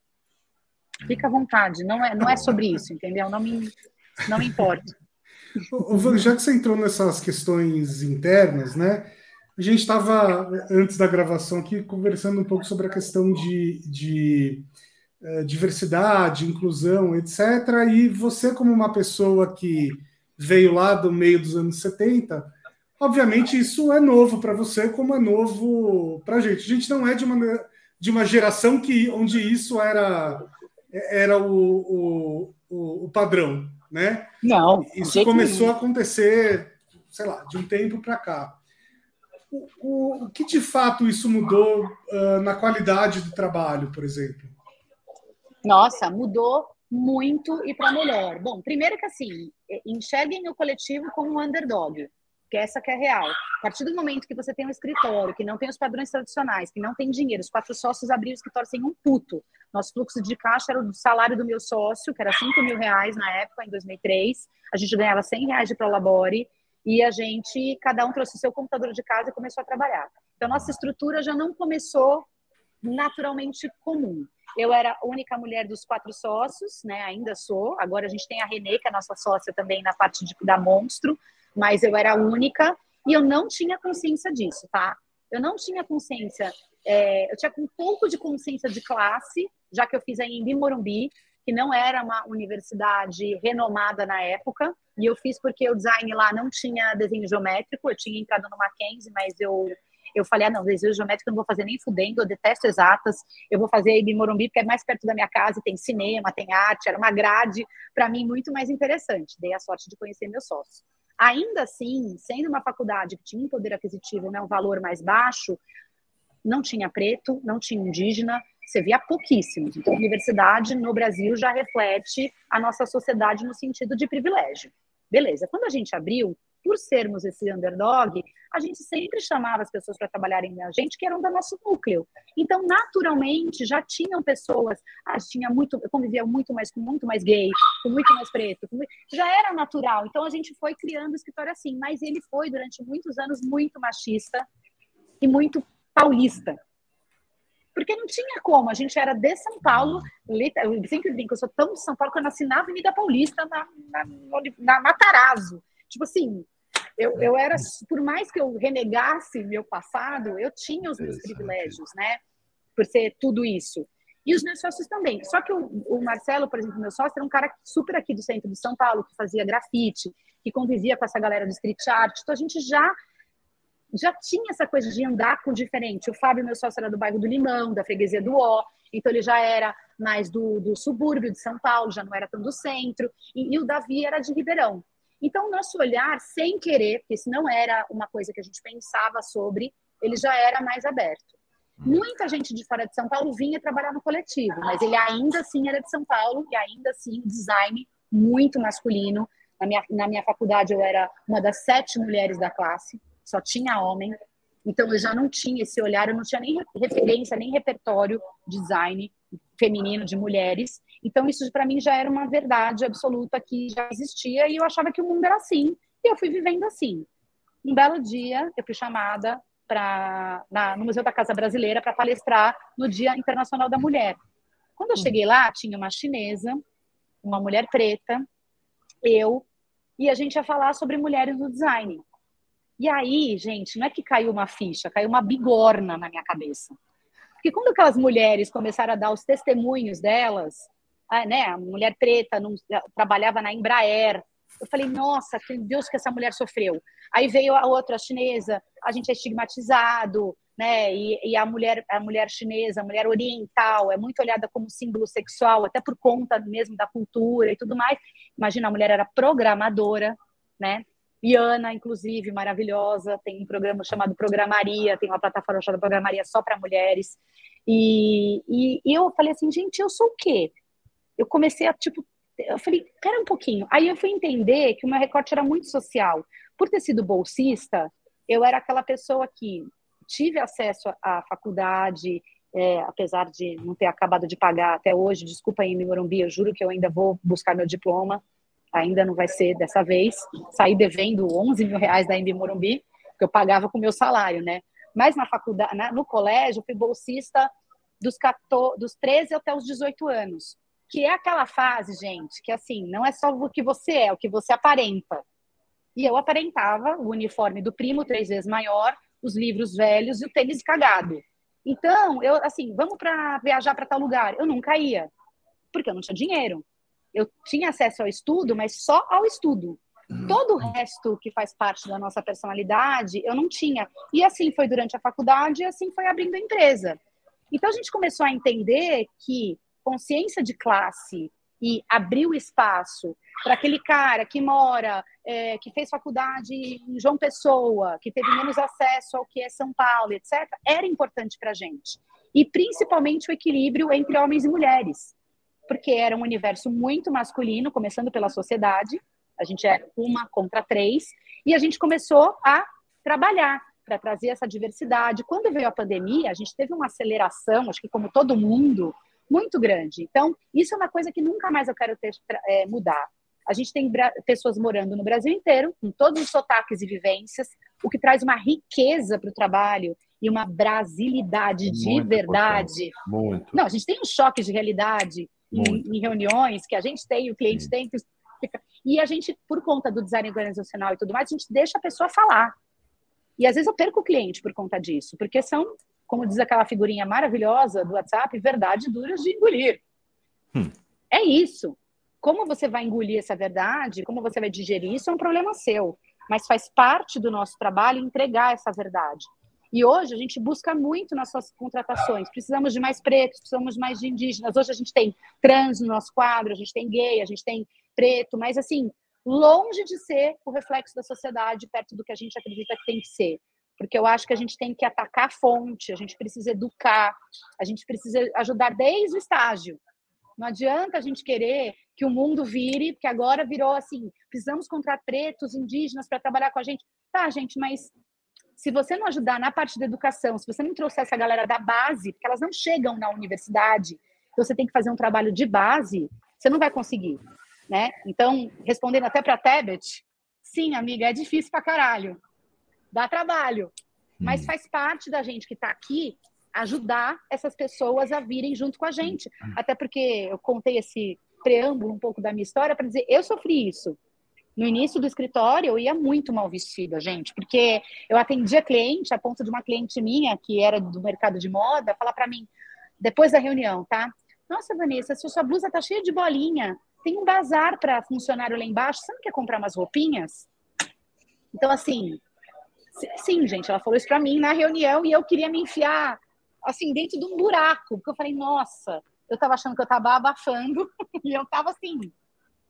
fica à vontade. Não é, não é sobre isso, entendeu? Não me, não me importa. Já que você entrou nessas questões internas, né? A gente estava, antes da gravação aqui, conversando um pouco sobre a questão de, de eh, diversidade, inclusão, etc. E você, como uma pessoa que veio lá do meio dos anos 70, Obviamente, isso é novo para você, como é novo para a gente. A gente não é de uma, de uma geração que, onde isso era, era o, o, o padrão, né? Não. Isso começou a acontecer, sei lá, de um tempo para cá. O, o, o, que de fato isso mudou uh, na qualidade do trabalho, por exemplo? Nossa, mudou muito e para melhor. Bom, primeiro que assim, enxerguem o coletivo como um underdog que essa que é real. A partir do momento que você tem um escritório, que não tem os padrões tradicionais, que não tem dinheiro, os quatro sócios abriram o escritório sem um puto. Nosso fluxo de caixa era o salário do meu sócio, que era 5 mil reais na época, em 2003. A gente ganhava 100 reais de Prolabore e a gente, cada um trouxe o seu computador de casa e começou a trabalhar. Então, nossa estrutura já não começou naturalmente comum. Eu era a única mulher dos quatro sócios, né? Ainda sou. Agora a gente tem a Renê, que é a nossa sócia também na parte de, da Monstro mas eu era única e eu não tinha consciência disso, tá? Eu não tinha consciência, é, eu tinha um pouco de consciência de classe, já que eu fiz em Morumbi, que não era uma universidade renomada na época, e eu fiz porque o design lá não tinha desenho geométrico, eu tinha entrado no Mackenzie, mas eu eu falei, ah, não, desenho geométrico eu não vou fazer nem fudendo, eu detesto exatas, eu vou fazer em Morumbi porque é mais perto da minha casa, tem cinema, tem arte, era uma grade, para mim, muito mais interessante. Dei a sorte de conhecer meu sócio. Ainda assim, sendo uma faculdade que tinha um poder aquisitivo, né, um valor mais baixo, não tinha preto, não tinha indígena, você via pouquíssimos. Então, a universidade no Brasil já reflete a nossa sociedade no sentido de privilégio. Beleza, quando a gente abriu, por sermos esse underdog, a gente sempre chamava as pessoas para trabalharem com a gente que eram do nosso núcleo. Então, naturalmente, já tinham pessoas, ah, tinha muito, eu convivia muito mais com muito mais gay, com muito mais preto, muito, já era natural. Então, a gente foi criando o escritório assim, mas ele foi durante muitos anos muito machista e muito paulista. Porque não tinha como, a gente era de São Paulo, eu sempre brinco, eu sou tão de São Paulo que eu nasci na Avenida Paulista, na, na, na Matarazzo. Tipo assim, eu, eu era, por mais que eu renegasse meu passado, eu tinha os meus privilégios, né? Por ser tudo isso. E os meus sócios também. Só que o, o, Marcelo, por exemplo, meu sócio, era um cara super aqui do centro de São Paulo, que fazia grafite, que convivia com essa galera do street art. Então a gente já já tinha essa coisa de andar com diferente. O Fábio, meu sócio, era do bairro do Limão, da freguesia do Ó, então ele já era mais do, do subúrbio de São Paulo, já não era tão do centro. E, e o Davi era de Ribeirão. Então, o nosso olhar, sem querer, porque isso não era uma coisa que a gente pensava sobre, ele já era mais aberto. Hum. Muita gente de fora de São Paulo vinha trabalhar no coletivo, mas ele ainda assim era de São Paulo e ainda assim design muito masculino. Na minha, na minha faculdade eu era uma das sete mulheres da classe, só tinha homem. Então eu já não tinha esse olhar, eu não tinha nem referência, nem repertório design feminino de mulheres. Então, isso para mim já era uma verdade absoluta que já existia e eu achava que o mundo era assim. E eu fui vivendo assim. Um belo dia, eu fui chamada para no Museu da Casa Brasileira para palestrar no Dia Internacional da Mulher. Quando eu cheguei lá, tinha uma chinesa, uma mulher preta, eu, e a gente ia falar sobre mulheres no design. E aí, gente, não é que caiu uma ficha, caiu uma bigorna na minha cabeça. Porque quando aquelas mulheres começaram a dar os testemunhos delas, né, a mulher preta não, trabalhava na Embraer, eu falei, nossa, que Deus que essa mulher sofreu. Aí veio a outra chinesa, a gente é estigmatizado, né? E, e, a mulher, a mulher chinesa, a mulher oriental, é muito olhada como símbolo sexual, até por conta mesmo da cultura e tudo mais. Imagina, a mulher era programadora, né? Iana, inclusive, maravilhosa, tem um programa chamado Programaria, tem uma plataforma chamada Programaria só para mulheres. E, e, e, eu falei assim, gente, eu sou o quê? Eu comecei a, tipo, eu falei, pera um pouquinho. Aí eu fui entender que o meu recorte era muito social. Por ter sido bolsista, eu era aquela pessoa que tive acesso à faculdade, é, apesar de não ter acabado de pagar até hoje. Desculpa aí, Morumbi, eu juro que eu ainda vou buscar meu diploma. Ainda não vai ser dessa vez. Saí devendo 11 mil reais da Embi Morumbi, que eu pagava com meu salário, né? Mas na faculdade, no colégio, fui bolsista dos, 14, dos 13 até os 18 anos que é aquela fase, gente, que assim, não é só o que você é, é o que você aparenta. E eu aparentava o uniforme do primo três vezes maior, os livros velhos e o tênis cagado. Então, eu assim, vamos para viajar para tal lugar. Eu nunca ia, porque eu não tinha dinheiro. Eu tinha acesso ao estudo, mas só ao estudo. Todo o resto que faz parte da nossa personalidade, eu não tinha. E assim foi durante a faculdade, e assim foi abrindo a empresa. Então a gente começou a entender que consciência de classe e abrir o espaço para aquele cara que mora, é, que fez faculdade em João Pessoa, que teve menos acesso ao que é São Paulo, etc., era importante para a gente. E principalmente o equilíbrio entre homens e mulheres, porque era um universo muito masculino, começando pela sociedade, a gente é uma contra três, e a gente começou a trabalhar para trazer essa diversidade. Quando veio a pandemia, a gente teve uma aceleração, acho que como todo mundo, muito grande. Então, isso é uma coisa que nunca mais eu quero ter, é, mudar. A gente tem pessoas morando no Brasil inteiro, com todos os sotaques e vivências, o que traz uma riqueza para o trabalho e uma brasilidade de muito verdade. Muito. Não, a gente tem um choque de realidade em, em, reuniões que a gente tem, o cliente Sim. tem. Que... E a gente, por conta do design organizacional e tudo mais, a gente deixa a pessoa falar. E às vezes eu perco o cliente por conta disso, porque são como diz aquela figurinha maravilhosa do WhatsApp, verdade duras de engolir. Hum. É isso. Como você vai engolir essa verdade, como você vai digerir isso, é um problema seu. Mas faz parte do nosso trabalho entregar essa verdade. E hoje a gente busca muito nas suas contratações. Precisamos de mais pretos, precisamos de mais de indígenas. Hoje a gente tem trans no nosso quadro, a gente tem gay, a gente tem preto, mas assim, longe de ser o reflexo da sociedade perto do que a gente acredita que tem que ser porque eu acho que a gente tem que atacar a fonte, a gente precisa educar, a gente precisa ajudar desde o estágio. Não adianta a gente querer que o mundo vire, porque agora virou assim, precisamos contratar pretos, indígenas para trabalhar com a gente. Tá, gente, mas se você não ajudar na parte da educação, se você não trouxer essa galera da base, porque elas não chegam na universidade, você tem que fazer um trabalho de base, você não vai conseguir, né? Então, respondendo até para Tebet, sim, amiga, é difícil para caralho dá trabalho. Mas hum. faz parte da gente que está aqui ajudar essas pessoas a virem junto com a gente. Hum. Até porque eu contei esse preâmbulo um pouco da minha história para dizer, eu sofri isso. No início do escritório, eu ia muito mal vestida, gente, porque eu atendia cliente, a ponto de uma cliente minha, que era do mercado de moda, falar para mim, depois da reunião, tá? Nossa, Vanessa, se sua blusa tá cheia de bolinha, tem um bazar para funcionário lá embaixo, você não quer comprar umas roupinhas? Então, assim, Sim, gente, ela falou isso para mim na reunião e eu queria me enfiar assim dentro de um buraco, porque eu falei, nossa, eu tava achando que eu tava abafando e eu tava assim,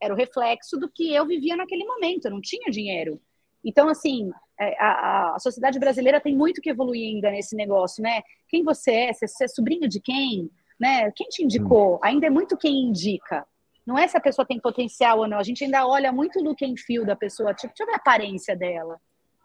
era o reflexo do que eu vivia naquele momento, eu não tinha dinheiro. Então, assim, é, a, a sociedade brasileira tem muito que evoluir ainda nesse negócio, né? Quem você é? Você é sobrinho de quem? Né? Quem te indicou? Ainda é muito quem indica. Não é se a pessoa tem potencial ou não. A gente ainda olha muito look and feel da pessoa. Tipo, deixa eu ver a aparência dela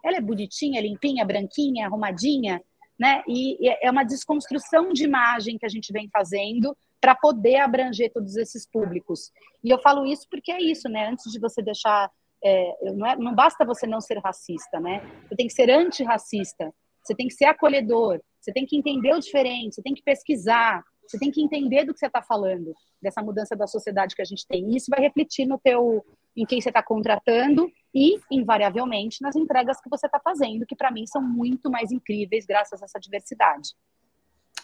ela é bonitinha, limpinha, branquinha, arrumadinha, né? E é uma desconstrução de imagem que a gente vem fazendo para poder abranger todos esses públicos. E eu falo isso porque é isso, né? Antes de você deixar. É, não, é, não basta você não ser racista, né? Você tem que ser antirracista, você tem que ser acolhedor, você tem que entender o diferente, você tem que pesquisar, você tem que entender do que você está falando, dessa mudança da sociedade que a gente tem. E isso vai refletir no teu, em quem você está contratando e, invariavelmente, nas entregas que você está fazendo, que para mim são muito mais incríveis graças a essa diversidade.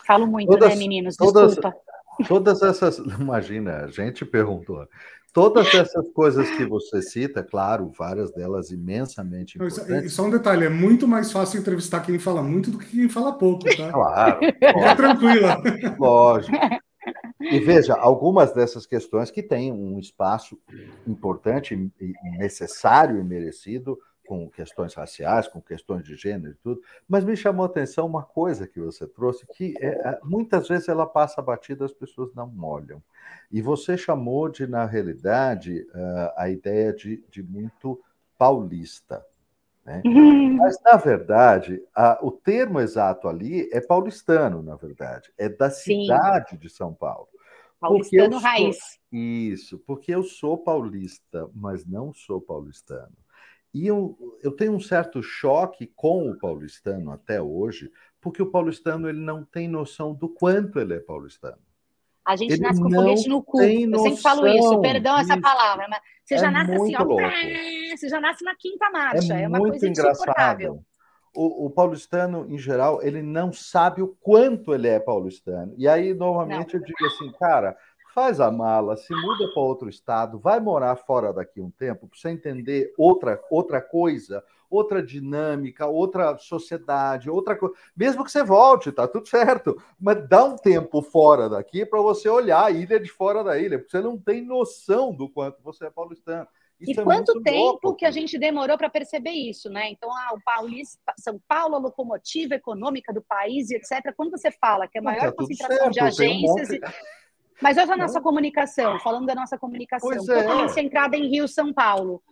Falo muito, todas, né, meninos? Desculpa. Todas, todas essas. Imagina, a gente perguntou. Todas essas coisas que você cita, claro, várias delas imensamente importantes. E só um detalhe, é muito mais fácil entrevistar quem fala muito do que quem fala pouco, tá? Claro. Fica tranquila. Lógico. E veja, algumas dessas questões que têm um espaço importante, necessário e merecido, com questões raciais, com questões de gênero e tudo, mas me chamou a atenção uma coisa que você trouxe, que é, é muitas vezes ela passa batida, as pessoas não olham. E você chamou de, na realidade, uh, a ideia de, de muito paulista. Né? Uhum. Mas, na verdade, a, o termo exato ali é paulistano, na verdade, é da cidade Sim. de São Paulo. Paulistano raiz. Isso, porque eu sou paulista, mas não sou paulistano. E eu, eu tenho um certo choque com o paulistano até hoje, porque o paulistano ele não tem noção do quanto ele é paulistano. A gente ele nasce com foguete no cu. Eu sempre falo isso, perdão disso. essa palavra, mas você é já nasce assim, ó, você já nasce na quinta marcha. É, é uma muito coisa engraçado. O, o, paulistano, em geral, ele não sabe o quanto ele é paulistano. E aí, normalmente, não. eu digo assim, cara, faz a mala, se muda para outro estado, vai morar fora daqui um tempo, para você entender outra, outra coisa, outra dinâmica, outra sociedade, outra coisa. Mesmo que você volte, tá tudo certo, mas dá um tempo fora daqui para você olhar a ilha de fora da ilha, porque você não tem noção do quanto você é paulistano. Isso e é quanto tempo louco, que a gente demorou para perceber isso, né? Então, ah, o Paulista, São Paulo, a locomotiva econômica do país, etc. Quando você fala que é a maior tá concentração certo, de agências. Um monte... Mas hoje a nossa comunicação, falando da nossa comunicação, pois totalmente é. centrada em Rio, São Paulo.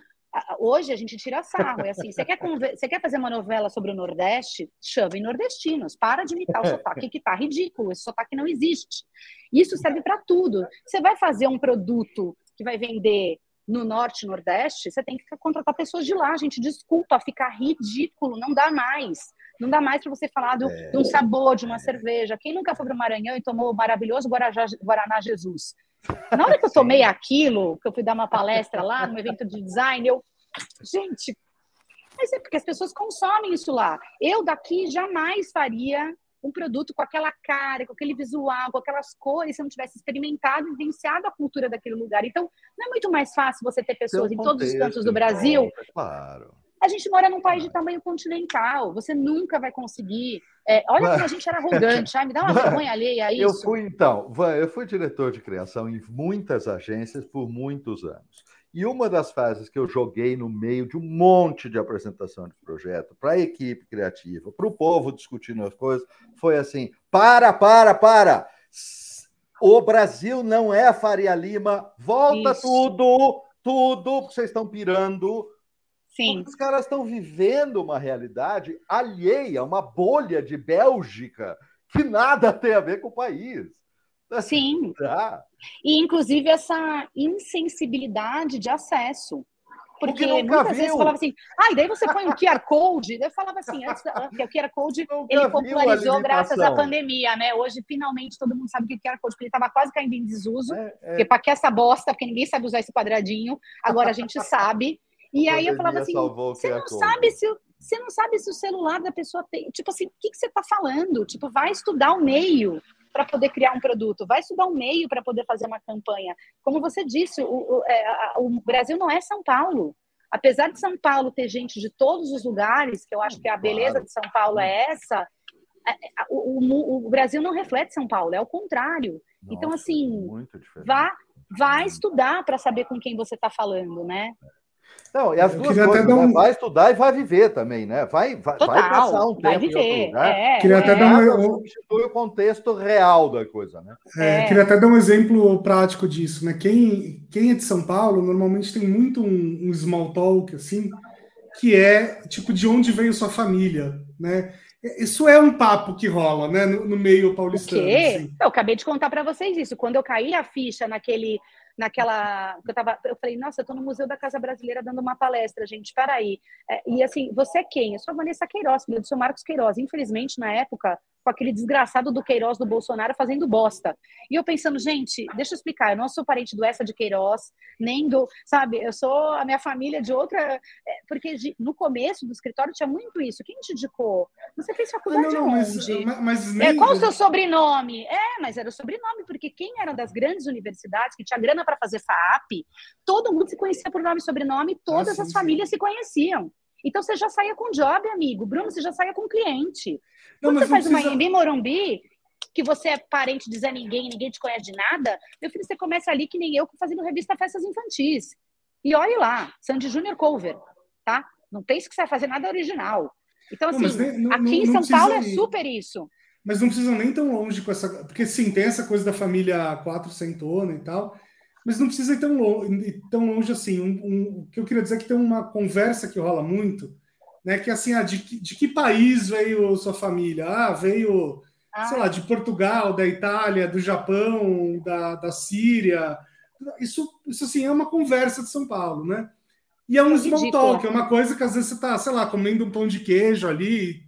Hoje a gente tira sarro, é assim, você quer, você quer fazer uma novela sobre o Nordeste? Chame nordestinos, para de imitar o sotaque que tá ridículo, esse sotaque não existe. Isso serve para tudo. Você vai fazer um produto que vai vender no Norte e Nordeste, você tem que contratar pessoas de lá, gente, desculpa, ficar ridículo, não dá mais. Não dá mais para você falar do, é, de um sabor de uma é. cerveja. Quem nunca foi para o Maranhão e tomou o maravilhoso Guarajá, Guaraná Jesus? Na hora que eu tomei aquilo, que eu fui dar uma palestra lá, num evento de design, eu. Gente, mas é porque as pessoas consomem isso lá. Eu daqui jamais faria um produto com aquela cara, com aquele visual, com aquelas cores, se eu não tivesse experimentado e vivenciado a cultura daquele lugar. Então, não é muito mais fácil você ter pessoas em todos os cantos do Brasil. Claro a gente mora num país de tamanho continental. Você nunca vai conseguir. É, olha como a gente era arrogante. Ai, me dá uma vergonha alheia a isso. Eu fui, então, eu fui diretor de criação em muitas agências por muitos anos. E uma das fases que eu joguei no meio de um monte de apresentação de projeto para a equipe criativa, para o povo discutindo as coisas, foi assim: para, para, para! O Brasil não é a Faria Lima, volta Isso. tudo, tudo, vocês estão pirando Sim. Os caras estão vivendo uma realidade alheia, uma bolha de Bélgica que nada tem a ver com o país. Sim. Ah. E, inclusive, essa insensibilidade de acesso. Porque muitas viu. vezes falava assim, ah, e daí você põe um QR Code. Eu falava assim, antes, que o QR Code nunca ele popularizou graças à pandemia, né? Hoje, finalmente, todo mundo sabe o que é QR Code, porque ele estava quase caindo em desuso. É, é. Porque para que essa bosta, porque ninguém sabe usar esse quadradinho, agora a gente sabe. E aí eu falava assim, você não sabe se você não sabe se o celular da pessoa tem, tipo assim, o que, que você está falando? Tipo, vai estudar o meio para poder criar um produto, vai estudar o meio para poder fazer uma campanha. Como você disse, o, o, é, o, Brasil não é São Paulo. Apesar de São Paulo ter gente de todos os lugares, que eu acho que a beleza de São Paulo é essa, é, é, o, o Brasil não reflete São Paulo, é o contrário. Então, Nossa, então, assim, vá, vá estudar para saber com quem você está falando, né? Não, e as duas coisas, né? um... vai estudar e vai viver também, né? Vai, vai, Total, vai passar um tempo viver, em outro lugar. É, queria até é. dar um... substitui o contexto real da coisa, né? É, é. Queria até dar um exemplo prático disso, né? Quem, quem é de São Paulo normalmente tem muito um, um small talk, assim, que é tipo de onde veio sua família, né? Isso é um papo que rola, né, no, no meio paulistano. O quê? Assim. Eu acabei de contar para vocês isso. Quando eu caí a ficha naquele naquela. Eu, tava, eu falei, nossa, eu estou no Museu da Casa Brasileira dando uma palestra, gente, peraí. É, e assim, você é quem? Eu sou a Vanessa Queiroz, filha do seu Marcos Queiroz. Infelizmente, na época, com aquele desgraçado do Queiroz do Bolsonaro fazendo bosta. E eu pensando, gente, deixa eu explicar, eu não sou parente do essa de Queiroz, nem do, sabe, eu sou a minha família de outra, é, porque no começo do escritório tinha muito isso. Quem te indicou? Você fez faculdade não, não, onde? Mas, mas nem... é, qual o seu sobrenome? É, mas era o sobrenome, porque quem era das grandes universidades, que tinha grana para fazer FAAP, todo mundo se conhecia por nome e sobrenome, todas ah, sim, as famílias sim. se conheciam. Então você já saia com job, amigo. Bruno, você já saia com cliente. Não, Quando você faz precisa... uma em Morumbi, que você é parente de Zé Ninguém, ninguém te conhece de nada, meu filho, você começa ali que nem eu, fazendo revista Festas Infantis. E olhe lá, Sandy Junior Cover, tá? Não pense que você vai fazer nada original. Então, assim, não, não, aqui não, em São Paulo é super isso. Mas não precisam nem tão longe com essa. Porque sim, tem essa coisa da família quatrocentona e tal mas não precisa ir tão longe, tão longe assim. Um, um, o que eu queria dizer é que tem uma conversa que rola muito, né? Que é assim, ah, de, de que país veio sua família? Ah, veio, ah. sei lá, de Portugal, da Itália, do Japão, da, da Síria. Isso, isso assim, é uma conversa de São Paulo, né? E é um small talk, é uma coisa que às vezes você está, sei lá, comendo um pão de queijo ali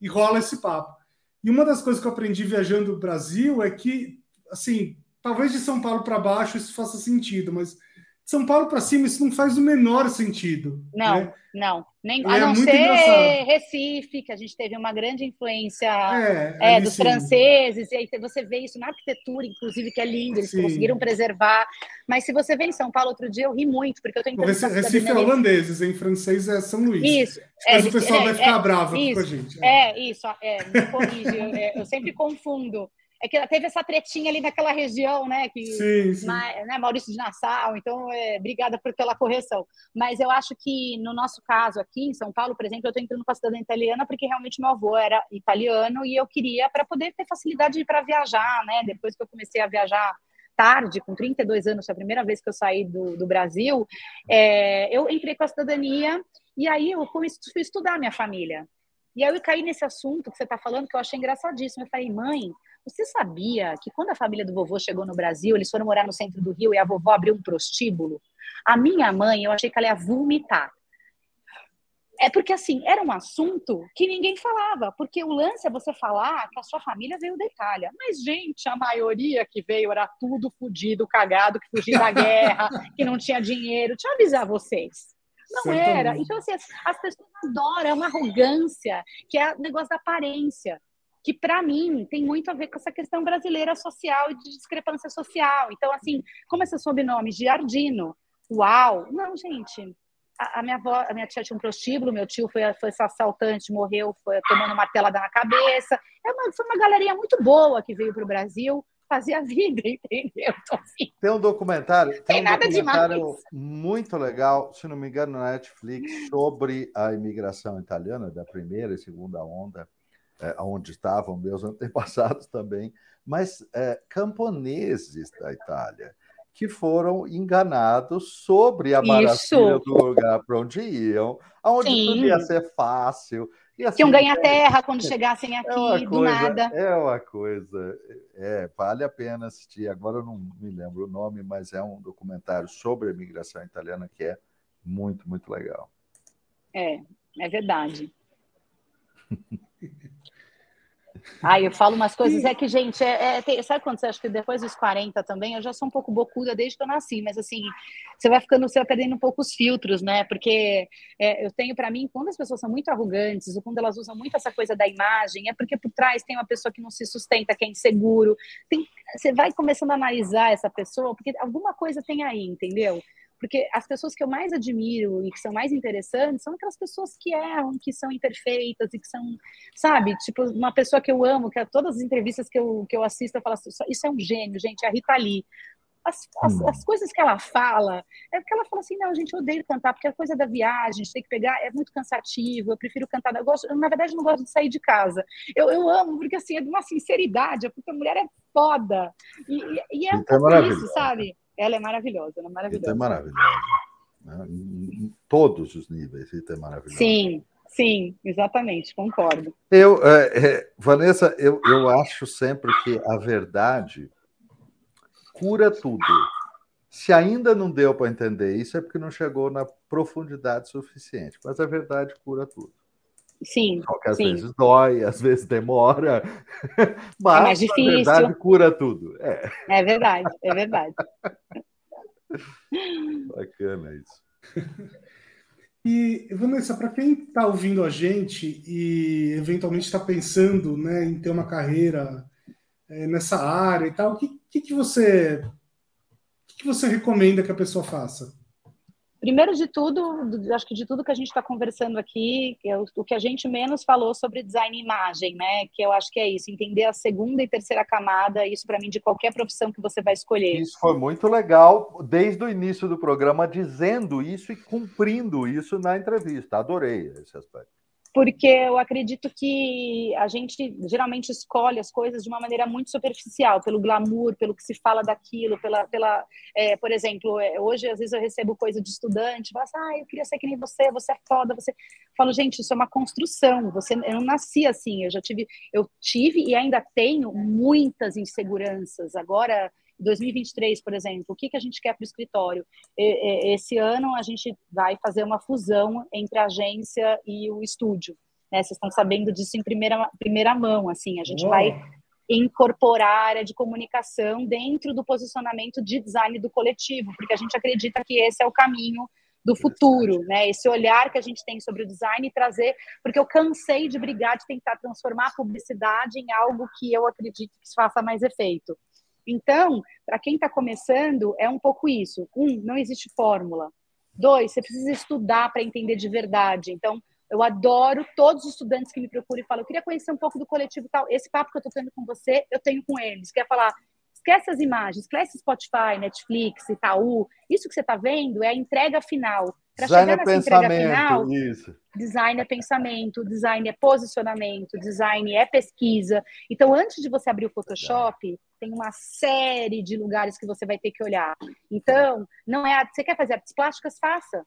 e rola esse papo. E uma das coisas que eu aprendi viajando no Brasil é que, assim, Talvez de São Paulo para baixo isso faça sentido, mas de São Paulo para cima isso não faz o menor sentido. Não, né? não. Nem, a é não ser engraçado. Recife, que a gente teve uma grande influência é, é, dos sim. franceses, e aí você vê isso na arquitetura, inclusive, que é lindo, eles sim. conseguiram preservar. Mas se você vê em São Paulo outro dia, eu ri muito, porque eu estou entrando. Recife é holandeses, em francês é São Luís. Isso. Mas é, o pessoal é, vai ficar bravo com a gente. É, isso, é, me corrige, eu, eu sempre confundo é que teve essa tretinha ali naquela região, né? Que, sim, sim. né, Maurício de Nassau, então, é, obrigada por, pela correção. Mas eu acho que no nosso caso aqui em São Paulo, por exemplo, eu estou entrando com a cidadania italiana porque realmente meu avô era italiano e eu queria para poder ter facilidade para viajar, né? Depois que eu comecei a viajar tarde, com 32 anos, foi a primeira vez que eu saí do, do Brasil, é, eu entrei com a cidadania e aí eu fui estudar minha família. E aí eu caí nesse assunto que você está falando, que eu achei engraçadíssimo. Eu falei, mãe, você sabia que quando a família do vovô chegou no Brasil, eles foram morar no centro do Rio e a vovó abriu um prostíbulo? A minha mãe, eu achei que ela ia vomitar. É porque, assim, era um assunto que ninguém falava, porque o lance é você falar que a sua família veio da Itália. Mas, gente, a maioria que veio era tudo fudido, cagado, que fugia da guerra, que não tinha dinheiro. Deixa eu avisar vocês. Não Certamente. era. Então, assim, as pessoas adoram, é uma arrogância, que é o negócio da aparência que para mim tem muito a ver com essa questão brasileira social e de discrepância social. Então, assim, como esse sobrenome, Giardino, uau! Não, gente, a, a, minha avó, a minha tia tinha um prostíbulo, meu tio foi, foi assaltante, morreu, foi tomando martelada na cabeça. É uma, foi uma galerinha muito boa que veio para o Brasil fazer a vida, entendeu? Então, assim, tem um documentário, tem, tem um nada documentário demais. muito legal, se não me engano, na Netflix, sobre a imigração italiana da primeira e segunda onda é, onde estavam meus antepassados também, mas é, camponeses da Itália que foram enganados sobre a maravilha do lugar para onde iam, aonde Sim. tudo ia ser fácil. E assim, Iam ganhar é, terra quando chegassem aqui, é do coisa, nada. É uma coisa, é, vale a pena assistir. Agora eu não me lembro o nome, mas é um documentário sobre a imigração italiana que é muito, muito legal. É, é verdade. Ai, eu falo umas coisas, é que, gente, é, é, tem, sabe quando você acha que depois dos 40 também, eu já sou um pouco bocuda desde que eu nasci, mas assim, você vai ficando, você vai perdendo um pouco os filtros, né? Porque é, eu tenho para mim, quando as pessoas são muito arrogantes, ou quando elas usam muito essa coisa da imagem, é porque por trás tem uma pessoa que não se sustenta, que é inseguro. Tem, você vai começando a analisar essa pessoa, porque alguma coisa tem aí, entendeu? Porque as pessoas que eu mais admiro e que são mais interessantes são aquelas pessoas que erram, que são imperfeitas e que são, sabe, tipo, uma pessoa que eu amo, que a todas as entrevistas que eu, que eu assisto, eu falo assim, isso é um gênio, gente, é a Rita Lee. As, as, hum. as, coisas que ela fala, é porque ela fala assim, não, gente, eu odeio cantar, porque a coisa da viagem, a gente tem que pegar, é muito cansativo, eu prefiro cantar, eu gosto, eu, na verdade, não gosto de sair de casa. Eu, eu amo, porque assim, é de uma sinceridade, é porque a mulher é foda. E, e, e é um pouco é isso, sabe? Ela é maravilhosa, ela é maravilhosa. Rita é maravilhosa. Né? Em todos os níveis, Rita é maravilhosa. Sim, sim, exatamente, concordo. Eu, é, é, Vanessa, eu, eu acho sempre que a verdade cura tudo. Se ainda não deu para entender isso, é porque não chegou na profundidade suficiente. Mas a verdade cura tudo. Sim. Só que às sim. vezes dói, às vezes demora. Mas, é mais difícil. na verdade, cura tudo. É, é verdade, é verdade. Bacana isso. E, Vanessa, para quem está ouvindo a gente e eventualmente está pensando né, em ter uma carreira é, nessa área e tal, o que, que, que você que, que você recomenda que a pessoa faça? Primeiro de tudo, acho que de tudo que a gente está conversando aqui, é o que a gente menos falou sobre design e imagem, né? Que eu acho que é isso, entender a segunda e terceira camada, isso para mim de qualquer profissão que você vai escolher. Isso foi muito legal, desde o início do programa, dizendo isso e cumprindo isso na entrevista. Adorei esse aspecto porque eu acredito que a gente geralmente escolhe as coisas de uma maneira muito superficial, pelo glamour, pelo que se fala daquilo, pela, pela é, por exemplo, é, hoje às vezes eu recebo coisa de estudante, fala assim, ah, eu queria ser que nem você, você é foda, você, eu falo, gente, isso é uma construção, você, eu não nasci assim, eu já tive, eu tive e ainda tenho muitas inseguranças, agora 2023, por exemplo, o que, que a gente quer para o escritório? Esse ano a gente vai fazer uma fusão entre a agência e o estúdio. Né? Vocês estão sabendo disso em primeira, primeira mão. Assim, a gente Uou. vai incorporar a área de comunicação dentro do posicionamento de design do coletivo, porque a gente acredita que esse é o caminho do futuro, né? Esse olhar que a gente tem sobre o design e trazer, porque eu cansei de brigar de tentar transformar a publicidade em algo que eu acredito que faça mais efeito. Então, para quem está começando, é um pouco isso. Um, não existe fórmula. Dois, você precisa estudar para entender de verdade. Então, eu adoro todos os estudantes que me procuram e falam: eu queria conhecer um pouco do coletivo tal. Esse papo que eu estou tendo com você, eu tenho com eles. Quer falar? Esquece as imagens, esquece Spotify, Netflix, Itaú. Isso que você está vendo é a entrega final. Para chegar nessa entrega final, isso. design é pensamento, design é posicionamento, design é pesquisa. Então, antes de você abrir o Photoshop, tem uma série de lugares que você vai ter que olhar. Então, não é. Você quer fazer artes plásticas? Faça.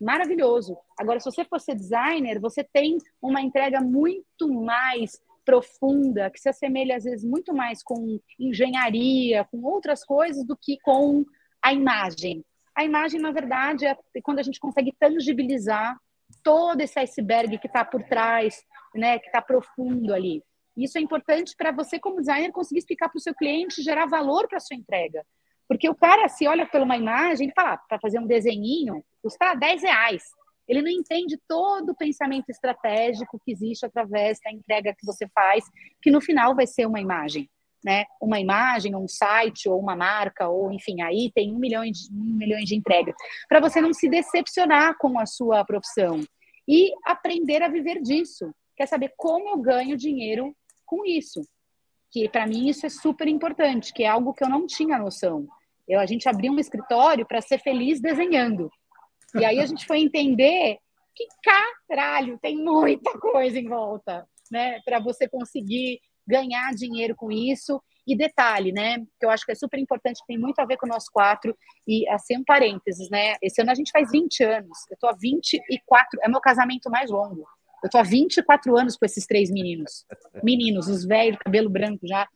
Maravilhoso. Agora, se você for ser designer, você tem uma entrega muito mais profunda, que se assemelha às vezes muito mais com engenharia, com outras coisas, do que com a imagem. A imagem, na verdade, é quando a gente consegue tangibilizar todo esse iceberg que está por trás, né, que está profundo ali. Isso é importante para você, como designer, conseguir explicar para o seu cliente, gerar valor para a sua entrega. Porque o cara se olha por uma imagem fala, ah, para fazer um desenhinho, custa 10 reais. Ele não entende todo o pensamento estratégico que existe através da entrega que você faz, que no final vai ser uma imagem né, uma imagem, um site ou uma marca, ou enfim, aí tem um milhão de, um milhão de entregas, para você não se decepcionar com a sua profissão e aprender a viver disso. Quer saber como eu ganho dinheiro com isso? Que para mim isso é super importante, que é algo que eu não tinha noção. Eu, a gente abriu um escritório para ser feliz desenhando. E aí a gente foi entender que caralho, tem muita coisa em volta, né, para você conseguir ganhar dinheiro com isso. E detalhe, né, que eu acho que é super importante, que tem muito a ver com nós quatro, e assim, um parênteses, né, esse ano a gente faz 20 anos, eu tô há 24, é meu casamento mais longo, eu tô há 24 anos com esses três meninos, meninos, os velhos, cabelo branco já,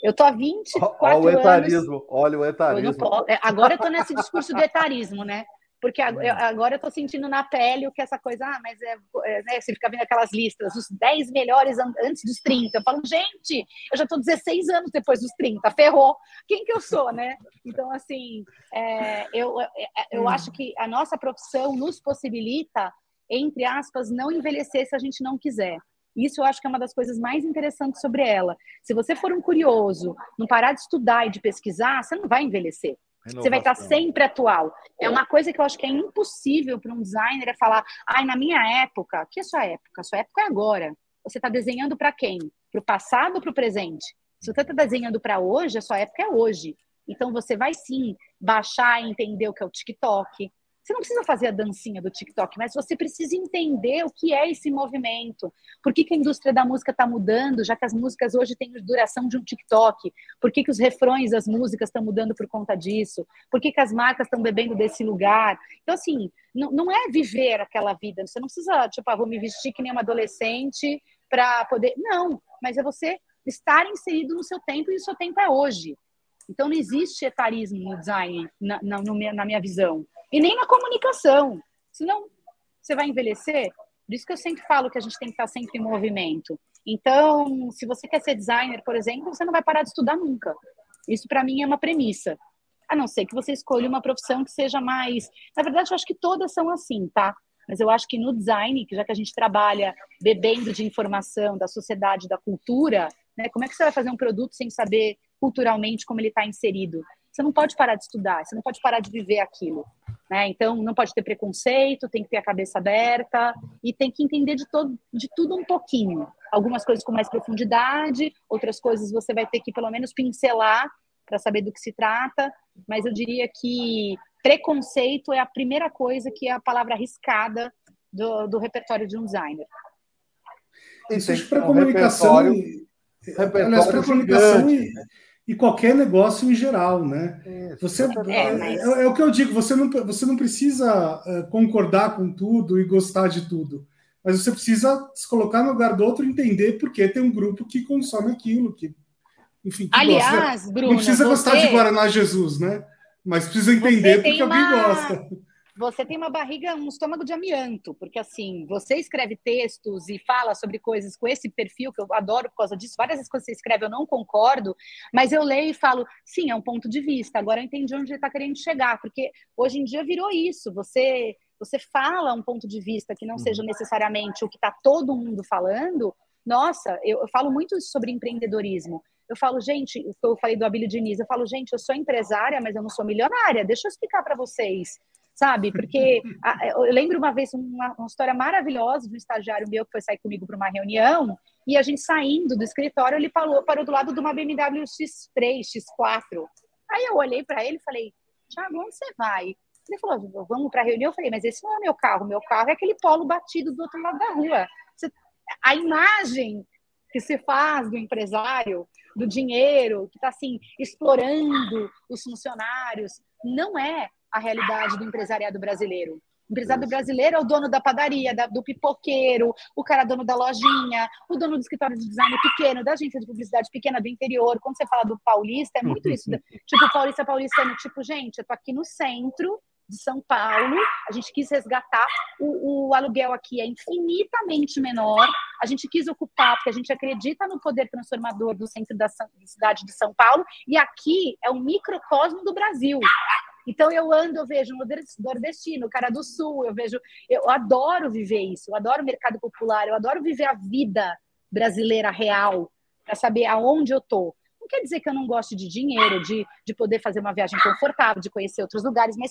eu tô há 24 olha o etarismo, anos... Olha o etarismo. Eu é, agora eu tô nesse discurso do etarismo, né, porque agora eu estou sentindo na pele o que essa coisa, ah, mas é, é né, você fica vendo aquelas listas, os 10 melhores antes dos 30. Eu falo, gente, eu já estou 16 anos depois dos 30, ferrou. Quem que eu sou, né? Então, assim, é, eu, é, eu hum. acho que a nossa profissão nos possibilita, entre aspas, não envelhecer se a gente não quiser. Isso eu acho que é uma das coisas mais interessantes sobre ela. Se você for um curioso, não parar de estudar e de pesquisar, você não vai envelhecer. Renovação. Você vai estar sempre atual. É uma coisa que eu acho que é impossível para um designer é falar, ai, na minha época, que é sua época? A sua época é agora. Você está desenhando para quem? Para o passado ou para o presente? Se você está desenhando para hoje, a sua época é hoje. Então você vai sim baixar e entender o que é o TikTok, você não precisa fazer a dancinha do TikTok, mas você precisa entender o que é esse movimento. Por que, que a indústria da música está mudando, já que as músicas hoje têm duração de um TikTok? Por que, que os refrões das músicas estão mudando por conta disso? Por que, que as marcas estão bebendo desse lugar? Então, assim, não, não é viver aquela vida. Você não precisa, tipo, ah, vou me vestir que nem uma adolescente para poder. Não, mas é você estar inserido no seu tempo e o seu tempo é hoje. Então, não existe etarismo no design, na, na, na minha visão. E nem na comunicação. Senão, você vai envelhecer. Por isso que eu sempre falo que a gente tem que estar sempre em movimento. Então, se você quer ser designer, por exemplo, você não vai parar de estudar nunca. Isso para mim é uma premissa. A não ser que você escolha uma profissão que seja mais. Na verdade, eu acho que todas são assim, tá? Mas eu acho que no design, já que a gente trabalha bebendo de informação da sociedade, da cultura, né? Como é que você vai fazer um produto sem saber culturalmente como ele está inserido? Você não pode parar de estudar, você não pode parar de viver aquilo. Né? Então, não pode ter preconceito, tem que ter a cabeça aberta e tem que entender de, todo, de tudo um pouquinho. Algumas coisas com mais profundidade, outras coisas você vai ter que, pelo menos, pincelar para saber do que se trata. Mas eu diria que preconceito é a primeira coisa que é a palavra arriscada do, do repertório de um designer. Isso para comunicação. Repertório, aliás, para comunicação e, né? E qualquer negócio em geral, né? você, é, mas... é, é, o que eu digo, você não, você não precisa uh, concordar com tudo e gostar de tudo, mas você precisa se colocar no lugar do outro e entender porque tem um grupo que consome aquilo, que, enfim, que Aliás, gosta. Bruno, não precisa você... gostar de Guaraná Jesus, né? Mas precisa entender porque uma... alguém gosta você tem uma barriga, um estômago de amianto, porque assim, você escreve textos e fala sobre coisas com esse perfil, que eu adoro por causa disso, várias vezes que você escreve eu não concordo, mas eu leio e falo, sim, é um ponto de vista, agora eu entendi onde ele está querendo chegar, porque hoje em dia virou isso, você você fala um ponto de vista que não seja uhum. necessariamente o que está todo mundo falando, nossa, eu, eu falo muito sobre empreendedorismo. Eu falo, gente, eu falei do Abílio Diniz, eu falo, gente, eu sou empresária, mas eu não sou milionária. Deixa eu explicar para vocês sabe? Porque a, eu lembro uma vez uma, uma, história maravilhosa de um estagiário meu que foi sair comigo para uma reunião e a gente saindo do escritório, ele parou, parou do lado de uma BMW X3, X4. Aí eu olhei para ele e falei, Thiago, onde você vai? Ele falou, vamos para a reunião. Eu falei, mas esse não é meu carro, meu carro é aquele polo batido do outro lado da rua. A imagem que se faz do empresário, do dinheiro, que está assim, explorando os funcionários, não é a realidade do empresariado brasileiro. O empresário brasileiro é o dono da padaria, da, do pipoqueiro, o cara dono da lojinha, o dono do escritório de design pequeno, da agência de publicidade pequena do interior. Quando você fala do paulista, é muito isso. tipo, paulista paulistano, tipo, gente, eu tô aqui no centro de São Paulo, a gente quis resgatar, o, o, aluguel aqui é infinitamente menor, a gente quis ocupar, porque a gente acredita no poder transformador do centro da, da cidade de São Paulo, e aqui é um microcosmo do Brasil. Então eu ando, eu vejo nordestino, cara do sul, eu vejo, eu adoro viver isso, eu adoro o mercado popular, eu adoro viver a vida brasileira real, para saber aonde eu tô. Não quer dizer que eu não goste de dinheiro, de, de poder fazer uma viagem confortável, de conhecer outros lugares, mas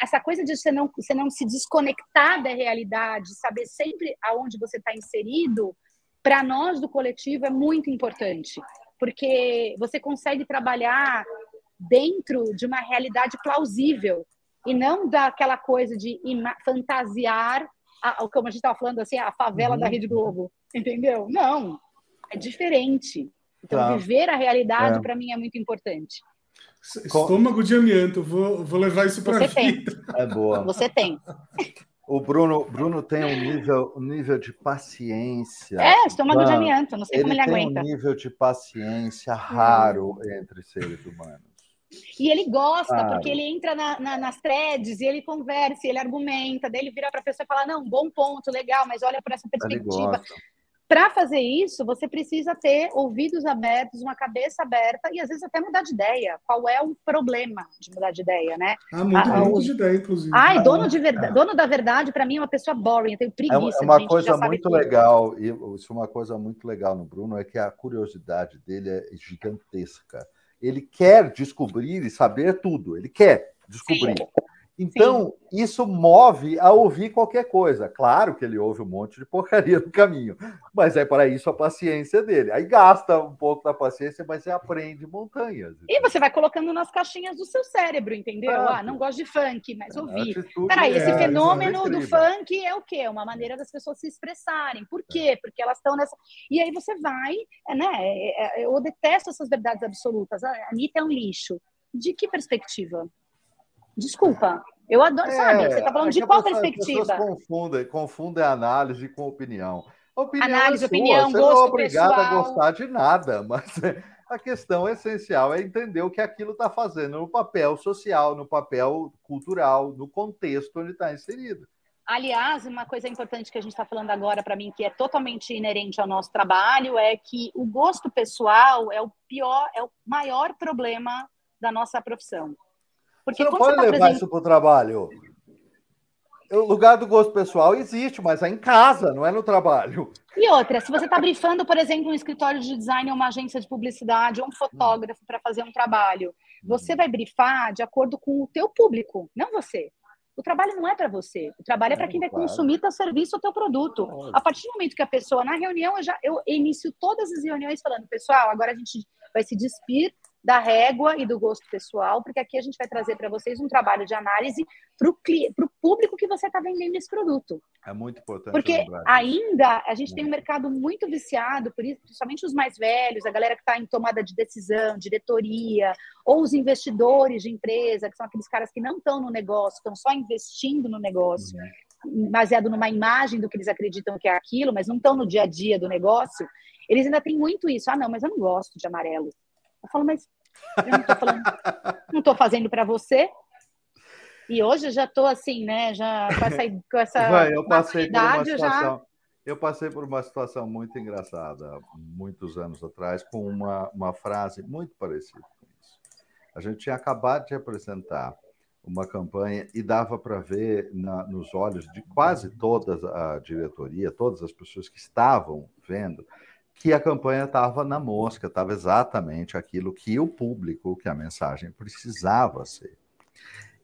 essa coisa de você não, você não se desconectar da realidade, saber sempre aonde você está inserido, para nós do coletivo é muito importante, porque você consegue trabalhar dentro de uma realidade plausível e não daquela coisa de fantasiar, a, como a gente estava falando assim, a favela uhum. da Rede Globo, entendeu? Não, é diferente. Então, tá. viver a realidade, é. para mim, é muito importante. Estômago de amianto, vou, vou levar isso para vida. É boa. Você tem. O Bruno, Bruno tem um nível, um nível de paciência. É, estômago de amianto, não sei ele como ele aguenta. Ele tem um nível de paciência raro hum. entre seres humanos. E ele gosta, ah, porque ele entra na, na, nas threads e ele conversa, ele argumenta, daí ele vira para a pessoa e fala: Não, bom ponto, legal, mas olha por essa perspectiva. Para fazer isso, você precisa ter ouvidos abertos, uma cabeça aberta e às vezes até mudar de ideia. Qual é o problema de mudar de ideia, né? Ah, muito, ah, muito de ideia, inclusive. Ai, ah, dono, de verdade, é. dono da verdade, para mim, é uma pessoa boring, eu tenho preguiça. É uma coisa muito legal, e isso é uma coisa muito legal no Bruno, é que a curiosidade dele é gigantesca ele quer descobrir e saber tudo, ele quer descobrir. Sim. Então, Sim. isso move a ouvir qualquer coisa. Claro que ele ouve um monte de porcaria no caminho, mas é para isso a paciência dele. Aí gasta um pouco da paciência, mas você aprende montanhas. E você vai colocando nas caixinhas do seu cérebro, entendeu? Ah, não gosto de funk, mas é, ouvir. Peraí, esse é, fenômeno do funk é o quê? Uma maneira das pessoas se expressarem. Por quê? Porque elas estão nessa. E aí você vai, é, né? É, eu detesto essas verdades absolutas. A Anitta é um lixo. De que perspectiva? Desculpa. Eu adoro, é, sabe? Você está falando é de qual pessoa, perspectiva? As pessoas confundem, confundem análise com opinião. opinião análise, é opinião, você gosto não é obrigado pessoal. a gostar de nada, mas a questão essencial é entender o que aquilo está fazendo no papel social, no papel cultural, no contexto onde está inserido. Aliás, uma coisa importante que a gente está falando agora para mim, que é totalmente inerente ao nosso trabalho, é que o gosto pessoal é o pior, é o maior problema da nossa profissão. Porque você não pode tá levar isso para o trabalho. O lugar do gosto pessoal existe, mas é em casa, não é no trabalho. E outra, se você está brifando, por exemplo, um escritório de design ou uma agência de publicidade ou um fotógrafo para fazer um trabalho, você vai brifar de acordo com o teu público, não você. O trabalho não é para você. O trabalho é para quem vai claro. consumir teu serviço ou teu produto. A partir do momento que a pessoa, na reunião, eu já eu inicio todas as reuniões falando, pessoal, agora a gente vai se despir da régua e do gosto pessoal, porque aqui a gente vai trazer para vocês um trabalho de análise para o público que você está vendendo esse produto. É muito importante. Porque ainda a gente tem um mercado muito viciado, por isso, principalmente os mais velhos, a galera que está em tomada de decisão, diretoria, ou os investidores de empresa, que são aqueles caras que não estão no negócio, estão só investindo no negócio. Uhum. Baseado numa imagem do que eles acreditam que é aquilo, mas não estão no dia a dia do negócio, eles ainda têm muito isso. Ah, não, mas eu não gosto de amarelo. Eu falo, mas eu não tô falando, não tô fazendo para você. E hoje eu já tô assim, né? Já com essa, com essa Vai, eu passei por uma situação, já... Eu passei por uma situação muito engraçada, muitos anos atrás, com uma, uma frase muito parecida com isso. A gente tinha acabado de apresentar uma campanha e dava para ver na, nos olhos de quase toda a diretoria, todas as pessoas que estavam vendo, que a campanha estava na mosca, estava exatamente aquilo que o público, que a mensagem precisava ser.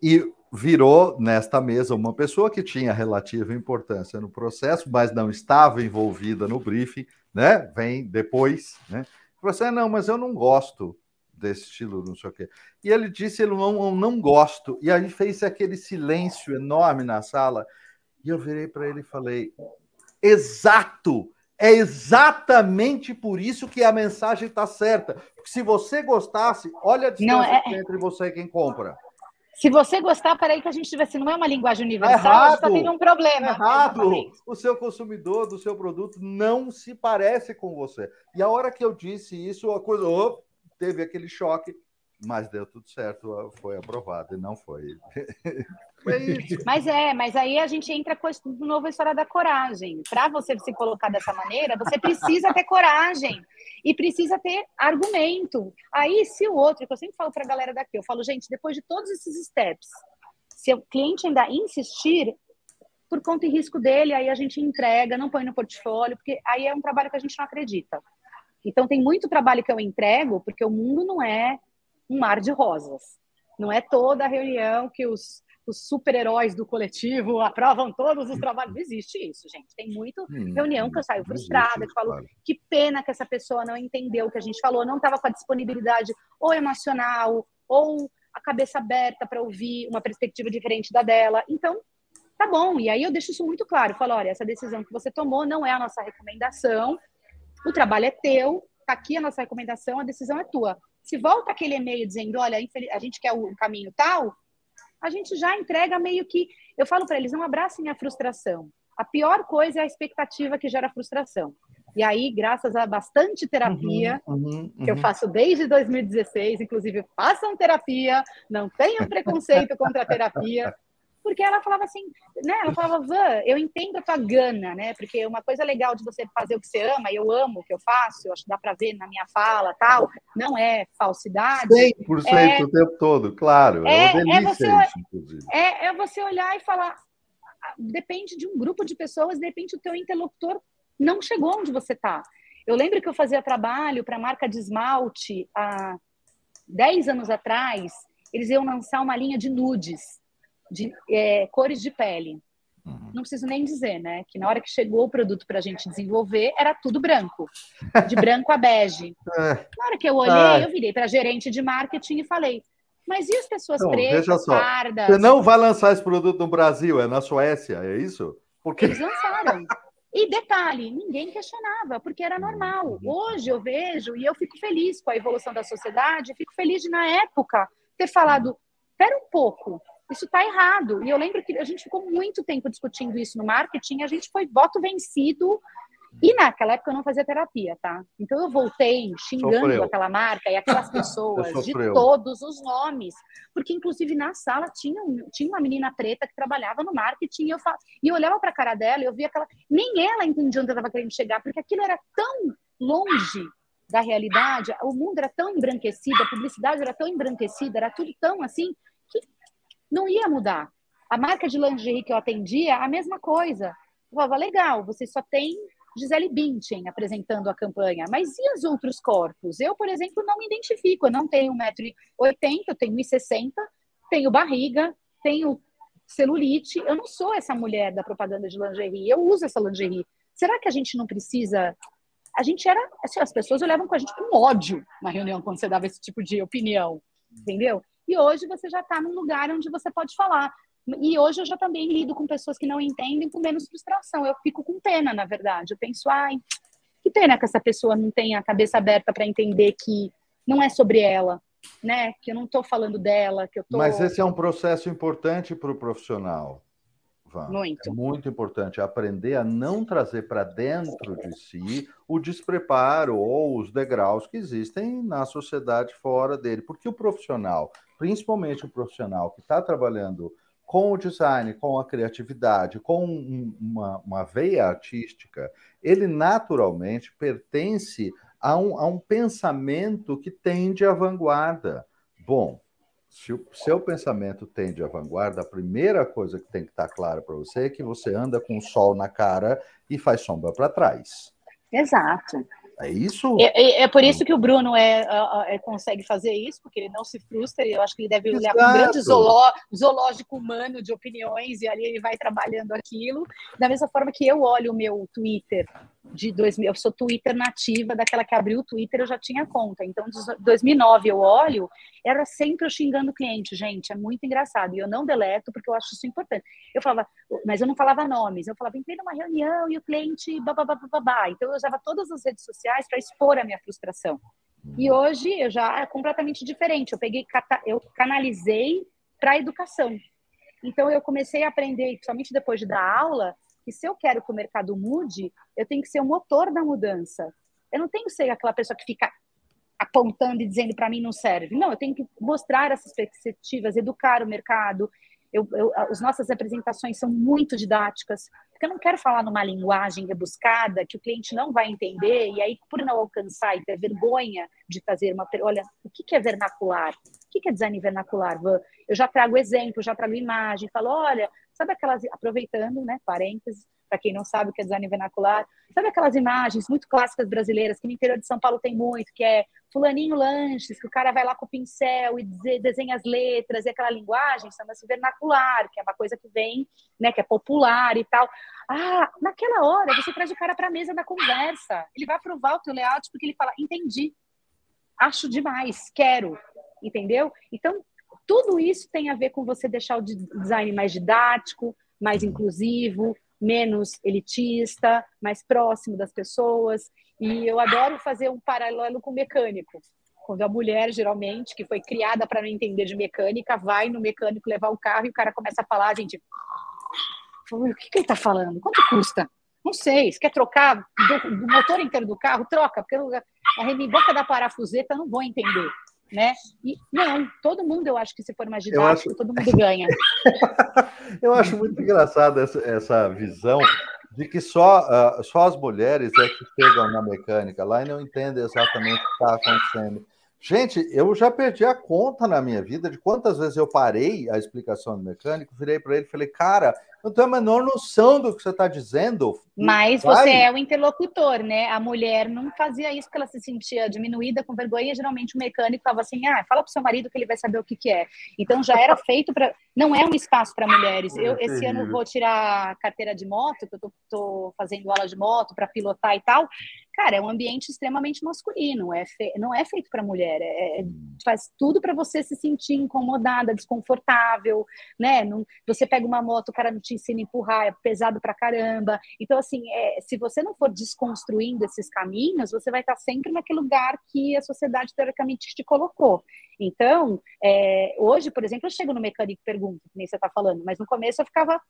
E virou nesta mesa uma pessoa que tinha relativa importância no processo, mas não estava envolvida no briefing, né? Vem depois, né? Falou assim: não, mas eu não gosto desse estilo, não sei o quê. E ele disse: ele não, não gosto. E aí fez aquele silêncio enorme na sala. E eu virei para ele e falei: exato! É exatamente por isso que a mensagem está certa. Porque se você gostasse, olha a distância é... entre você e quem compra. Se você gostar, peraí que a gente tivesse, não é uma linguagem universal, errado, está tendo um problema. Errado. O seu consumidor do seu produto não se parece com você. E a hora que eu disse isso, a coisa oh, teve aquele choque, mas deu tudo certo, foi aprovado e não foi. Mas é, mas aí a gente entra com de novo a história da coragem. Para você se colocar dessa maneira, você precisa ter coragem e precisa ter argumento. Aí, se o outro, que eu sempre falo para a galera daqui, eu falo, gente, depois de todos esses steps, se o cliente ainda insistir, por conta e risco dele, aí a gente entrega, não põe no portfólio, porque aí é um trabalho que a gente não acredita. Então, tem muito trabalho que eu entrego, porque o mundo não é um mar de rosas. Não é toda a reunião que os os super-heróis do coletivo aprovam todos os trabalhos. Não existe isso, gente. Tem muito hum, reunião que eu saio frustrada, que falo que pena que essa pessoa não entendeu o que a gente falou, não estava com a disponibilidade ou emocional ou a cabeça aberta para ouvir uma perspectiva diferente da dela. Então, tá bom. E aí eu deixo isso muito claro. Eu falo, olha, essa decisão que você tomou não é a nossa recomendação. O trabalho é teu, tá aqui a nossa recomendação, a decisão é tua. Se volta aquele e-mail dizendo, olha, a gente quer o caminho tal, a gente já entrega meio que. Eu falo para eles: não abracem a frustração. A pior coisa é a expectativa que gera frustração. E aí, graças a bastante terapia, uhum, uhum, uhum. que eu faço desde 2016, inclusive façam terapia, não tenham preconceito contra a terapia, porque ela falava assim, né? Ela falava, Van, eu entendo a tua gana, né? Porque uma coisa legal de você fazer o que você ama, eu amo o que eu faço, eu acho que dá para ver na minha fala, tal, não é falsidade. 100% é, o tempo todo, claro. É, é, é você, isso, é, é você olhar e falar, depende de um grupo de pessoas, de repente o teu interlocutor não chegou onde você está. Eu lembro que eu fazia trabalho para a marca de esmalte há 10 anos atrás, eles iam lançar uma linha de nudes de é, cores de pele. Uhum. Não preciso nem dizer, né? Que na hora que chegou o produto para a gente desenvolver, era tudo branco, de branco a bege. É. Na hora que eu olhei, eu virei para gerente de marketing e falei: mas e as pessoas não, pretas, pardas? Você não vai lançar esse produto no Brasil, é na Suécia, é isso? Porque... Eles lançaram. E detalhe, ninguém questionava, porque era normal. Uhum. Hoje eu vejo e eu fico feliz com a evolução da sociedade, fico feliz de, na época, ter falado: espera um pouco, isso está errado. E eu lembro que a gente ficou muito tempo discutindo isso no marketing, a gente foi voto vencido E naquela época eu não fazia terapia, tá? Então eu voltei xingando Sofreu. aquela marca e aquelas pessoas de todos os nomes. Porque, inclusive, na sala tinha, tinha uma menina preta que trabalhava no marketing e eu, e eu olhava para a cara dela e eu via aquela. Nem ela entendia onde eu estava querendo chegar, porque aquilo era tão longe da realidade, o mundo era tão embranquecido, a publicidade era tão embranquecida, era tudo tão assim, não ia mudar. A marca de lingerie que eu atendia, a mesma coisa. Eu falava, legal, você só tem Gisele Bündchen apresentando a campanha, mas e os outros corpos? Eu, por exemplo, não me identifico, eu não tenho 1,80m, eu tenho 1,60m, tenho barriga, tenho celulite, eu não sou essa mulher da propaganda de lingerie, eu uso essa lingerie. Será que a gente não precisa a gente era, assim, as pessoas olhavam com a gente com ódio na reunião quando você dava esse tipo de opinião, entendeu? E hoje você já está num lugar onde você pode falar. E hoje eu já também lido com pessoas que não entendem com menos frustração. Eu fico com pena, na verdade. Eu penso, ai, que pena que essa pessoa não tenha a cabeça aberta para entender que não é sobre ela, né? Que eu não estou falando dela, que eu tô... Mas esse é um processo importante para o profissional. Muito. É muito importante aprender a não trazer para dentro de si o despreparo ou os degraus que existem na sociedade fora dele. Porque o profissional, principalmente o profissional que está trabalhando com o design, com a criatividade, com uma, uma veia artística, ele naturalmente pertence a um, a um pensamento que tende à vanguarda. Bom, se o seu pensamento tende à vanguarda, a primeira coisa que tem que estar clara para você é que você anda com o sol na cara e faz sombra para trás. Exato. É isso? É, é, é, por isso que o Bruno é, é, consegue fazer isso, porque ele não se frustra. Eu acho que ele deve olhar um grande zooló, zoológico humano de opiniões e ali ele vai trabalhando aquilo. Da mesma forma que eu olho o meu Twitter de 2000, eu sou Twitter nativa, daquela que abriu o Twitter eu já tinha conta. Então, de 2009 eu olho, era sempre eu xingando o cliente, gente, é muito engraçado. E eu não deleto porque eu acho isso importante. Eu falava, mas eu não falava nomes, eu falava, entrei numa reunião e o cliente babá. Então eu usava todas as redes sociais para expor a minha frustração. E uhum. hoje eu já é completamente diferente. Eu peguei, eu canalizei para a educação. Então eu comecei a aprender, principalmente depois de dar aula, que se eu quero que o mercado mude, eu tenho que ser o motor da mudança. Eu não tenho que ser aquela pessoa que fica apontando e dizendo para mim não serve. Não, eu tenho que mostrar essas perspectivas, educar o mercado. Eu, eu, as nossas apresentações são muito didáticas, porque eu não quero falar numa linguagem rebuscada que o cliente não vai entender, e aí, por não alcançar e ter vergonha de fazer uma. Olha, o que é vernacular? O que é design vernacular? Eu já trago exemplo, já trago imagem, falo, olha, Sabe aquelas, aproveitando, né, parênteses, para quem não sabe o que é design vernacular, sabe aquelas imagens muito clássicas brasileiras que no interior de São Paulo tem muito, que é fulaninho lanches, que o cara vai lá com o pincel e desenha as letras e aquela linguagem chama-se vernacular, que é uma coisa que vem, né, que é popular e tal. Ah, naquela hora você traz o cara para a mesa da conversa, ele vai aprovar o teu layout porque ele fala, entendi, acho demais, quero, entendeu? Então tudo isso tem a ver com você deixar o design mais didático, mais inclusivo, menos elitista, mais próximo das pessoas. E eu adoro fazer um paralelo com o mecânico. Quando a mulher, geralmente, que foi criada para não entender de mecânica, vai no mecânico levar o carro e o cara começa a falar, a gente. O que, que ele está falando? Quanto custa? Não sei. Se quer trocar do, do motor inteiro do carro, troca, porque a remimboca da parafuseta não vou entender né? E não, todo mundo, eu acho que se for mais didático, acho... todo mundo ganha. eu acho muito engraçada essa, essa visão de que só, uh, só as mulheres é que chegam na mecânica lá e não entendem exatamente o que está acontecendo. Gente, eu já perdi a conta na minha vida de quantas vezes eu parei a explicação do mecânico, virei para ele e falei, cara, não tenho a menor noção do que você está dizendo. Mas Vai. você é o interlocutor, né? A mulher não fazia isso porque ela se sentia diminuída, com vergonha. Geralmente o mecânico falava assim: ah, fala para o seu marido que ele vai saber o que, que é. Então já era feito para. Não é um espaço para mulheres. Eu, esse ano, vou tirar carteira de moto, que eu estou fazendo aula de moto para pilotar e tal. Cara, é um ambiente extremamente masculino. É fe... Não é feito para mulher. É... é faz tudo para você se sentir incomodada, desconfortável, né? Não... Você pega uma moto, o cara não te ensina a empurrar, é pesado pra caramba. Então, assim, é, se você não for desconstruindo esses caminhos, você vai estar sempre naquele lugar que a sociedade teoricamente te colocou. Então, é, hoje, por exemplo, eu chego no mecânico e pergunto, que nem você está falando, mas no começo eu ficava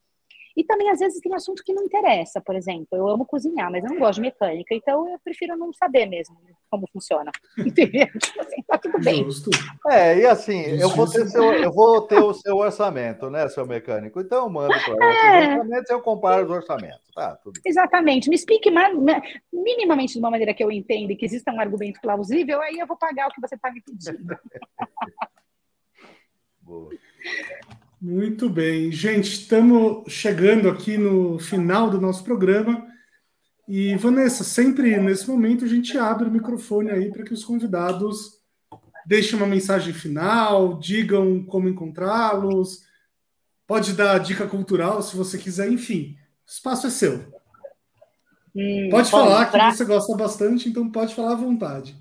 E também, às vezes, tem assunto que não interessa, por exemplo. Eu amo cozinhar, mas eu não gosto de mecânica, então eu prefiro não saber mesmo como funciona. Entendeu? Tipo assim, tá tudo bem. Justo. É, e assim, eu vou, ter seu, eu vou ter o seu orçamento, né, seu mecânico? Então eu mando para é... os orçamentos e eu comparo os orçamentos. Tá, tudo Exatamente. Me explique minimamente de uma maneira que eu entenda e que exista um argumento plausível, aí eu vou pagar o que você está me pedindo. Boa. Muito bem. Gente, estamos chegando aqui no final do nosso programa. E, Vanessa, sempre nesse momento a gente abre o microfone aí para que os convidados deixem uma mensagem final, digam como encontrá-los. Pode dar dica cultural se você quiser, enfim. O espaço é seu. Hum, pode falar pra... que você gosta bastante, então pode falar à vontade.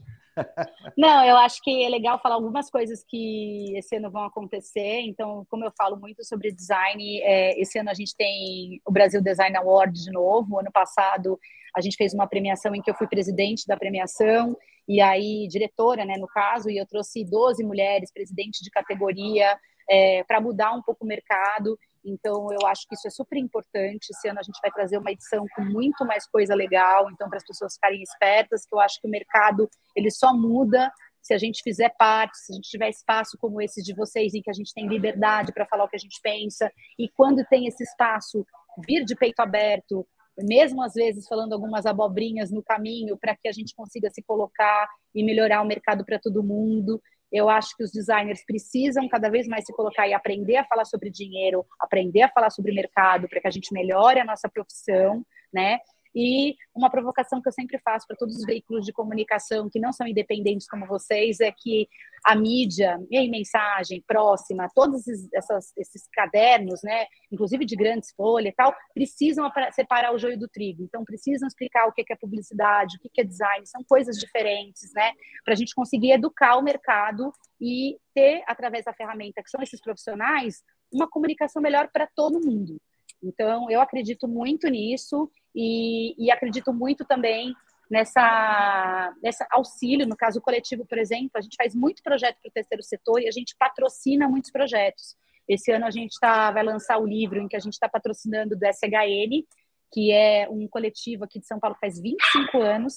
Não, eu acho que é legal falar algumas coisas que esse ano vão acontecer. Então, como eu falo muito sobre design, é, esse ano a gente tem o Brasil Design Award de novo. Ano passado a gente fez uma premiação em que eu fui presidente da premiação e aí diretora, né, no caso, e eu trouxe 12 mulheres presidentes de categoria é, para mudar um pouco o mercado. Então, eu acho que isso é super importante. Esse ano a gente vai trazer uma edição com muito mais coisa legal, então, para as pessoas ficarem espertas, que eu acho que o mercado ele só muda se a gente fizer parte, se a gente tiver espaço como esse de vocês, em que a gente tem liberdade para falar o que a gente pensa, e quando tem esse espaço, vir de peito aberto, mesmo às vezes falando algumas abobrinhas no caminho, para que a gente consiga se colocar e melhorar o mercado para todo mundo. Eu acho que os designers precisam cada vez mais se colocar e aprender a falar sobre dinheiro, aprender a falar sobre mercado, para que a gente melhore a nossa profissão, né? E uma provocação que eu sempre faço para todos os veículos de comunicação que não são independentes como vocês é que a mídia, e mensagem próxima, todos esses, essas, esses cadernos, né, inclusive de grandes folhas e tal, precisam separar o joio do trigo. Então, precisam explicar o que é publicidade, o que é design, são coisas diferentes, né, para a gente conseguir educar o mercado e ter, através da ferramenta que são esses profissionais, uma comunicação melhor para todo mundo. Então, eu acredito muito nisso e, e acredito muito também nessa, nessa auxílio, no caso coletivo, por exemplo, a gente faz muito projeto para o terceiro setor e a gente patrocina muitos projetos. Esse ano a gente tá, vai lançar o livro em que a gente está patrocinando do SHN, que é um coletivo aqui de São Paulo faz 25 anos,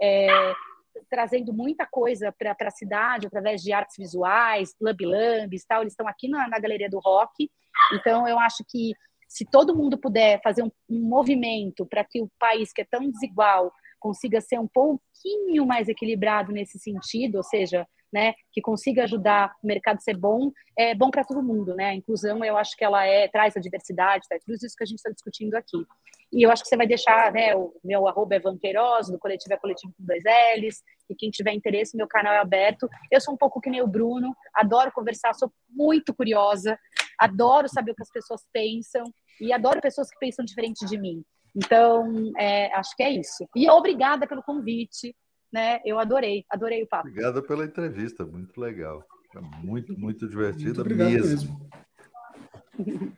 é, trazendo muita coisa para a cidade através de artes visuais, Club Lambs tal. Eles estão aqui na, na Galeria do Rock. Então, eu acho que se todo mundo puder fazer um, um movimento para que o país, que é tão desigual, consiga ser um pouquinho mais equilibrado nesse sentido, ou seja, né, que consiga ajudar o mercado a ser bom, é bom para todo mundo, né? A inclusão, eu acho que ela é traz a diversidade, tá? tudo isso que a gente está discutindo aqui. E eu acho que você vai deixar, né, o meu arroba é Vanqueiroz, do coletivo é coletivo com dois L's, e quem tiver interesse, meu canal é aberto. Eu sou um pouco que nem o Bruno, adoro conversar, sou muito curiosa, adoro saber o que as pessoas pensam, e adoro pessoas que pensam diferente de mim. Então, é, acho que é isso. E obrigada pelo convite, né? Eu adorei, adorei o papo. Obrigada pela entrevista, muito legal. Muito, muito divertida muito mesmo. mesmo.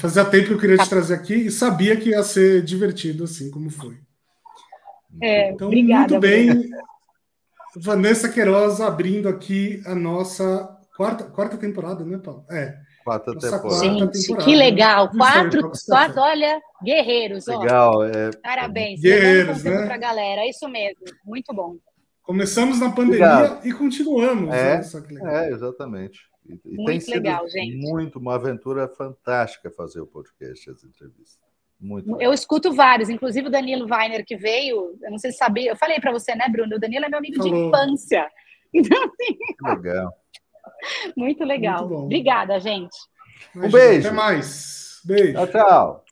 Fazia tempo que eu queria te trazer aqui e sabia que ia ser divertido assim como foi. É, então, obrigada, muito bem. Vanessa Queiroz abrindo aqui a nossa quarta, quarta temporada, né, Paulo? É. Quarta temporada. Gente, que legal. Quatro, quatro, olha, guerreiros. Legal. Ó. É... Parabéns. Guerreiros, né? Para a galera. É isso mesmo. Muito bom. Começamos na pandemia Obrigado. e continuamos. É, é exatamente. E, e muito tem sido legal, gente. muito uma aventura fantástica fazer o podcast, as entrevistas. Muito eu legal. escuto vários, inclusive o Danilo Weiner que veio, eu não sei se sabia, eu falei para você, né, Bruno? O Danilo é meu amigo Falou. de infância. Então, assim... Legal. Muito legal. Muito Obrigada, gente. Um beijo. Até mais. Beijo. Tchau, tchau.